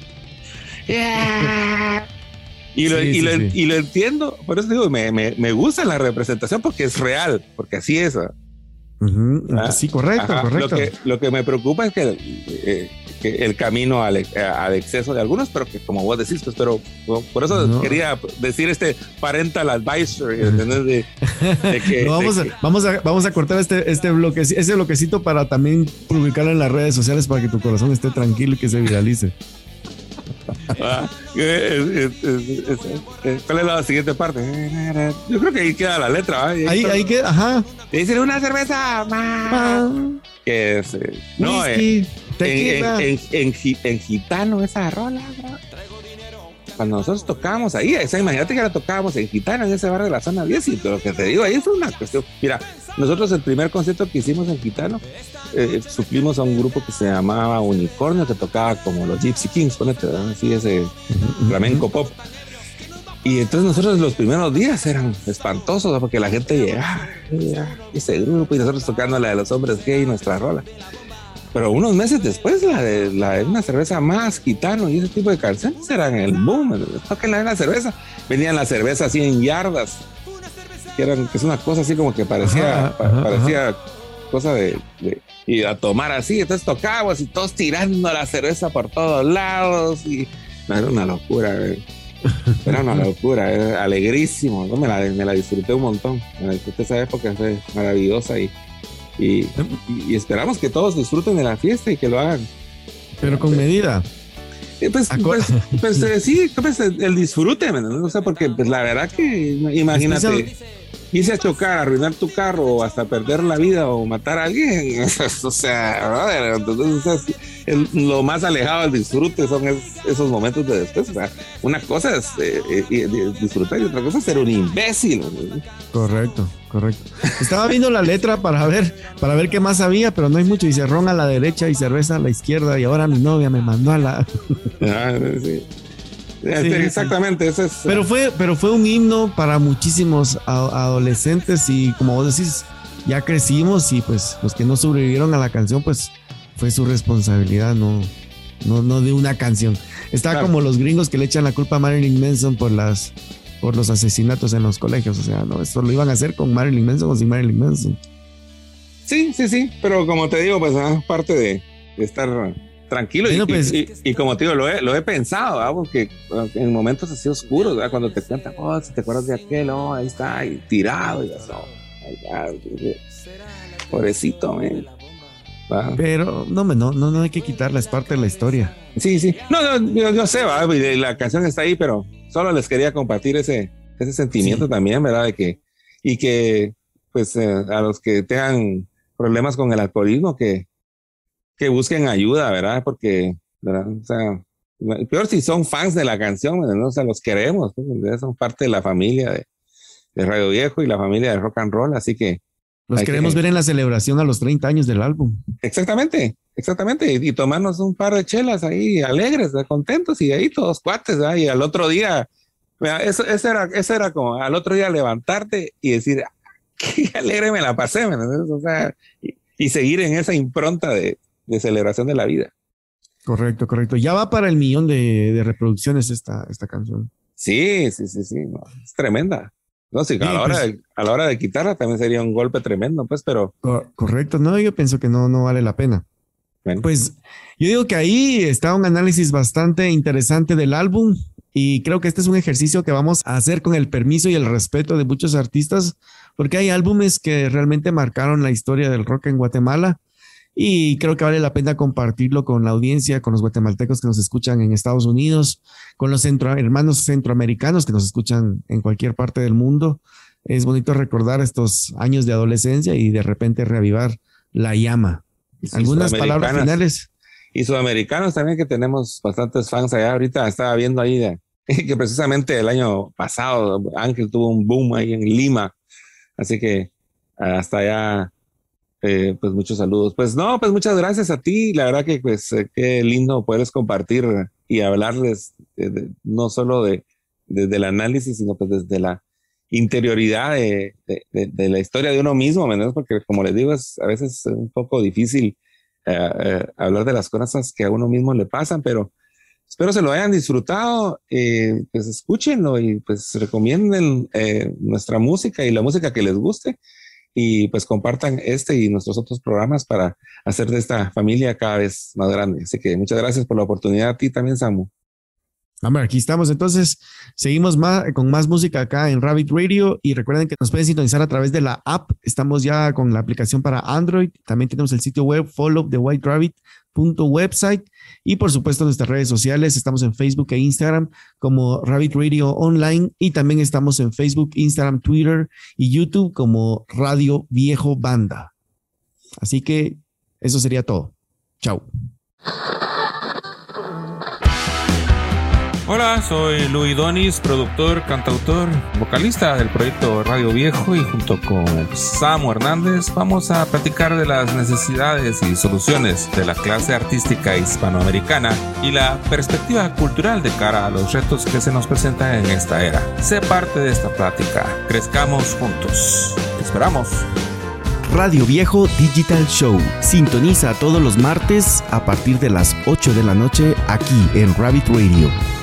y, lo, y, lo, entiendo. Por eso digo, me, me, me, gusta la representación porque es real, porque así es. ¿Ah? Sí, correcto, correcto. Lo que, lo que me preocupa es que, eh, el camino al, exceso de algunos, pero que como vos decís, pues, pero por eso quería decir este parental advisory, De, que, vamos, a, vamos, a, vamos a cortar este, este bloque, ese bloquecito para también publicarlo en las redes sociales para que tu corazón esté tranquilo y que se viralice. Ah, ¿Cuál es la siguiente parte? Yo creo que ahí queda la letra. Ahí, ahí, queda, ajá. Dice una cerveza más. Que es, eh, no, eh, en, en, en, gitano esa rola, Cuando nosotros tocábamos ahí, imagínate que la tocábamos en gitano en ese bar de la zona 10 y lo que te digo, ahí fue una cuestión. Mira, nosotros el primer concierto que hicimos en gitano, eh, suplimos a un grupo que se llamaba Unicornio, que tocaba como los Gypsy Kings, ponete, así ese flamenco pop. Y entonces nosotros los primeros días eran espantosos, porque la gente llegaba, ese grupo, y nosotros tocando la de los hombres gay, nuestra rola. Pero unos meses después, la de, la de una cerveza más, gitano y ese tipo de canciones eran el boom. Toquen la de la cerveza. Venían las cervezas así en yardas, que, eran, que es una cosa así como que parecía, parecía cosa de, y a tomar así. Entonces tocábamos y todos tirando la cerveza por todos lados y era una locura. Era una locura, era alegrísimo. Me, la, me la disfruté un montón. Me disfruté esa época, fue maravillosa y y, esperamos que todos disfruten de la fiesta y que lo hagan. Pero con medida. Eh, pues, pues, pues eh, sí, pues, el disfrute, ¿no? O sea, porque pues, la verdad que imagínate a chocar, arruinar tu carro o hasta perder la vida o matar a alguien. o sea, entonces, lo más alejado del disfrute son esos momentos de después. una cosa es eh, eh, disfrutar y otra cosa es ser un imbécil. Correcto, correcto. Estaba viendo la letra para ver, para ver qué más había, pero no hay mucho. Dice ron a la derecha y cerveza a la izquierda y ahora mi novia me mandó a la... Ah, este, exactamente, es. Pero fue, pero fue un himno para muchísimos adolescentes y como vos decís, ya crecimos y pues los que no sobrevivieron a la canción, pues fue su responsabilidad, no, no, no de una canción. Está como los gringos que le echan la culpa a Marilyn Manson por las por los asesinatos en los colegios. O sea, no, esto lo iban a hacer con Marilyn Manson o sin Marilyn Manson. Sí, sí, sí, pero como te digo, pues ah, parte de, estar tranquilo pues, y, como te digo, lo he, lo he pensado, ¿ah? porque en momentos así oscuros, cuando te cuentan, oh, si te acuerdas de aquel, oh, ahí está, y tirado, y eso, pobrecito, man. Pero no, no, no, no hay que quitarla, es parte de la historia. Sí, sí. No, no, yo, sé, ¿va? la canción está ahí, pero solo les quería compartir ese, ese sentimiento también, ¿verdad? De que, y que, pues, eh, a los que tengan problemas con el alcoholismo, que, que busquen ayuda, ¿verdad? Porque, ¿verdad? O sea, peor si son fans de la canción, ¿no? O sea, los queremos, son parte de la familia de, de Radio Viejo y la familia de rock and roll, así que los queremos ver en la celebración a los 30 años del álbum. Exactamente, exactamente. Y, tomarnos un par de chelas ahí alegres, contentos y ahí todos cuates. Y al otro día, eso, era, eso era como al otro día levantarte y decir, qué alegre me la pasé, O sea, y, seguir en esa impronta de, celebración de la vida. Correcto, correcto. Ya va para el millón de, reproducciones esta, esta canción. Sí, sí, sí, sí. es tremenda. No, sí, a, la hora pues de, a la hora de quitarla también sería un golpe tremendo, pues, pero. correcto, no, yo pienso que no, no vale la pena. Pues yo digo que ahí está un análisis bastante interesante del álbum y creo que este es un ejercicio que vamos a hacer con el permiso y el respeto de muchos artistas, porque hay álbumes que realmente marcaron la historia del rock en Guatemala y creo que vale la pena compartirlo con la audiencia, con los guatemaltecos que nos escuchan en Estados Unidos, con los hermanos centroamericanos que nos escuchan en cualquier parte del mundo. Es bonito recordar estos años de adolescencia y de repente reavivar la llama. Algunas palabras finales. Y sudamericanos también que tenemos bastantes fans allá. Ahorita estaba viendo ahí que precisamente el año pasado Ángel tuvo un boom ahí en Lima. Así que hasta allá eh, pues muchos saludos. Pues no, pues muchas gracias a ti. La verdad que pues eh, qué lindo poderles compartir y hablarles no solo de, desde el análisis, sino pues desde la interioridad de, de, la historia de uno mismo, menos porque como les digo, es a veces un poco difícil eh, hablar de las cosas que a uno mismo le pasan, pero espero se lo hayan disfrutado, pues escúchenlo y pues recomienden nuestra música y la música que les guste y pues compartan este y nuestros otros programas para hacer de esta familia cada vez más grande. Así que muchas gracias por la oportunidad a ti también, Samu. Hombre, aquí estamos. Entonces, seguimos más, con más música acá en Rabbit Radio y recuerden que nos pueden sintonizar a través de la app. Estamos ya con la aplicación para Android. También tenemos el sitio web follow the white rabbit website y por supuesto nuestras redes sociales. Estamos en Facebook e Instagram como Rabbit Radio Online y también estamos en Facebook, Instagram, Twitter y YouTube como Radio Viejo Banda. Así que eso sería todo. Chao. Hola, soy Luis Donis, productor, cantautor, vocalista del proyecto Radio Viejo y junto con Samu Hernández vamos a platicar de las necesidades y soluciones de la clase artística hispanoamericana y la perspectiva cultural de cara a los retos que se nos presentan en esta era. Sé parte de esta plática, crezcamos juntos. Te esperamos. Radio Viejo Digital Show. Sintoniza todos los martes a partir de las 8 de la noche aquí en Rabbit Radio.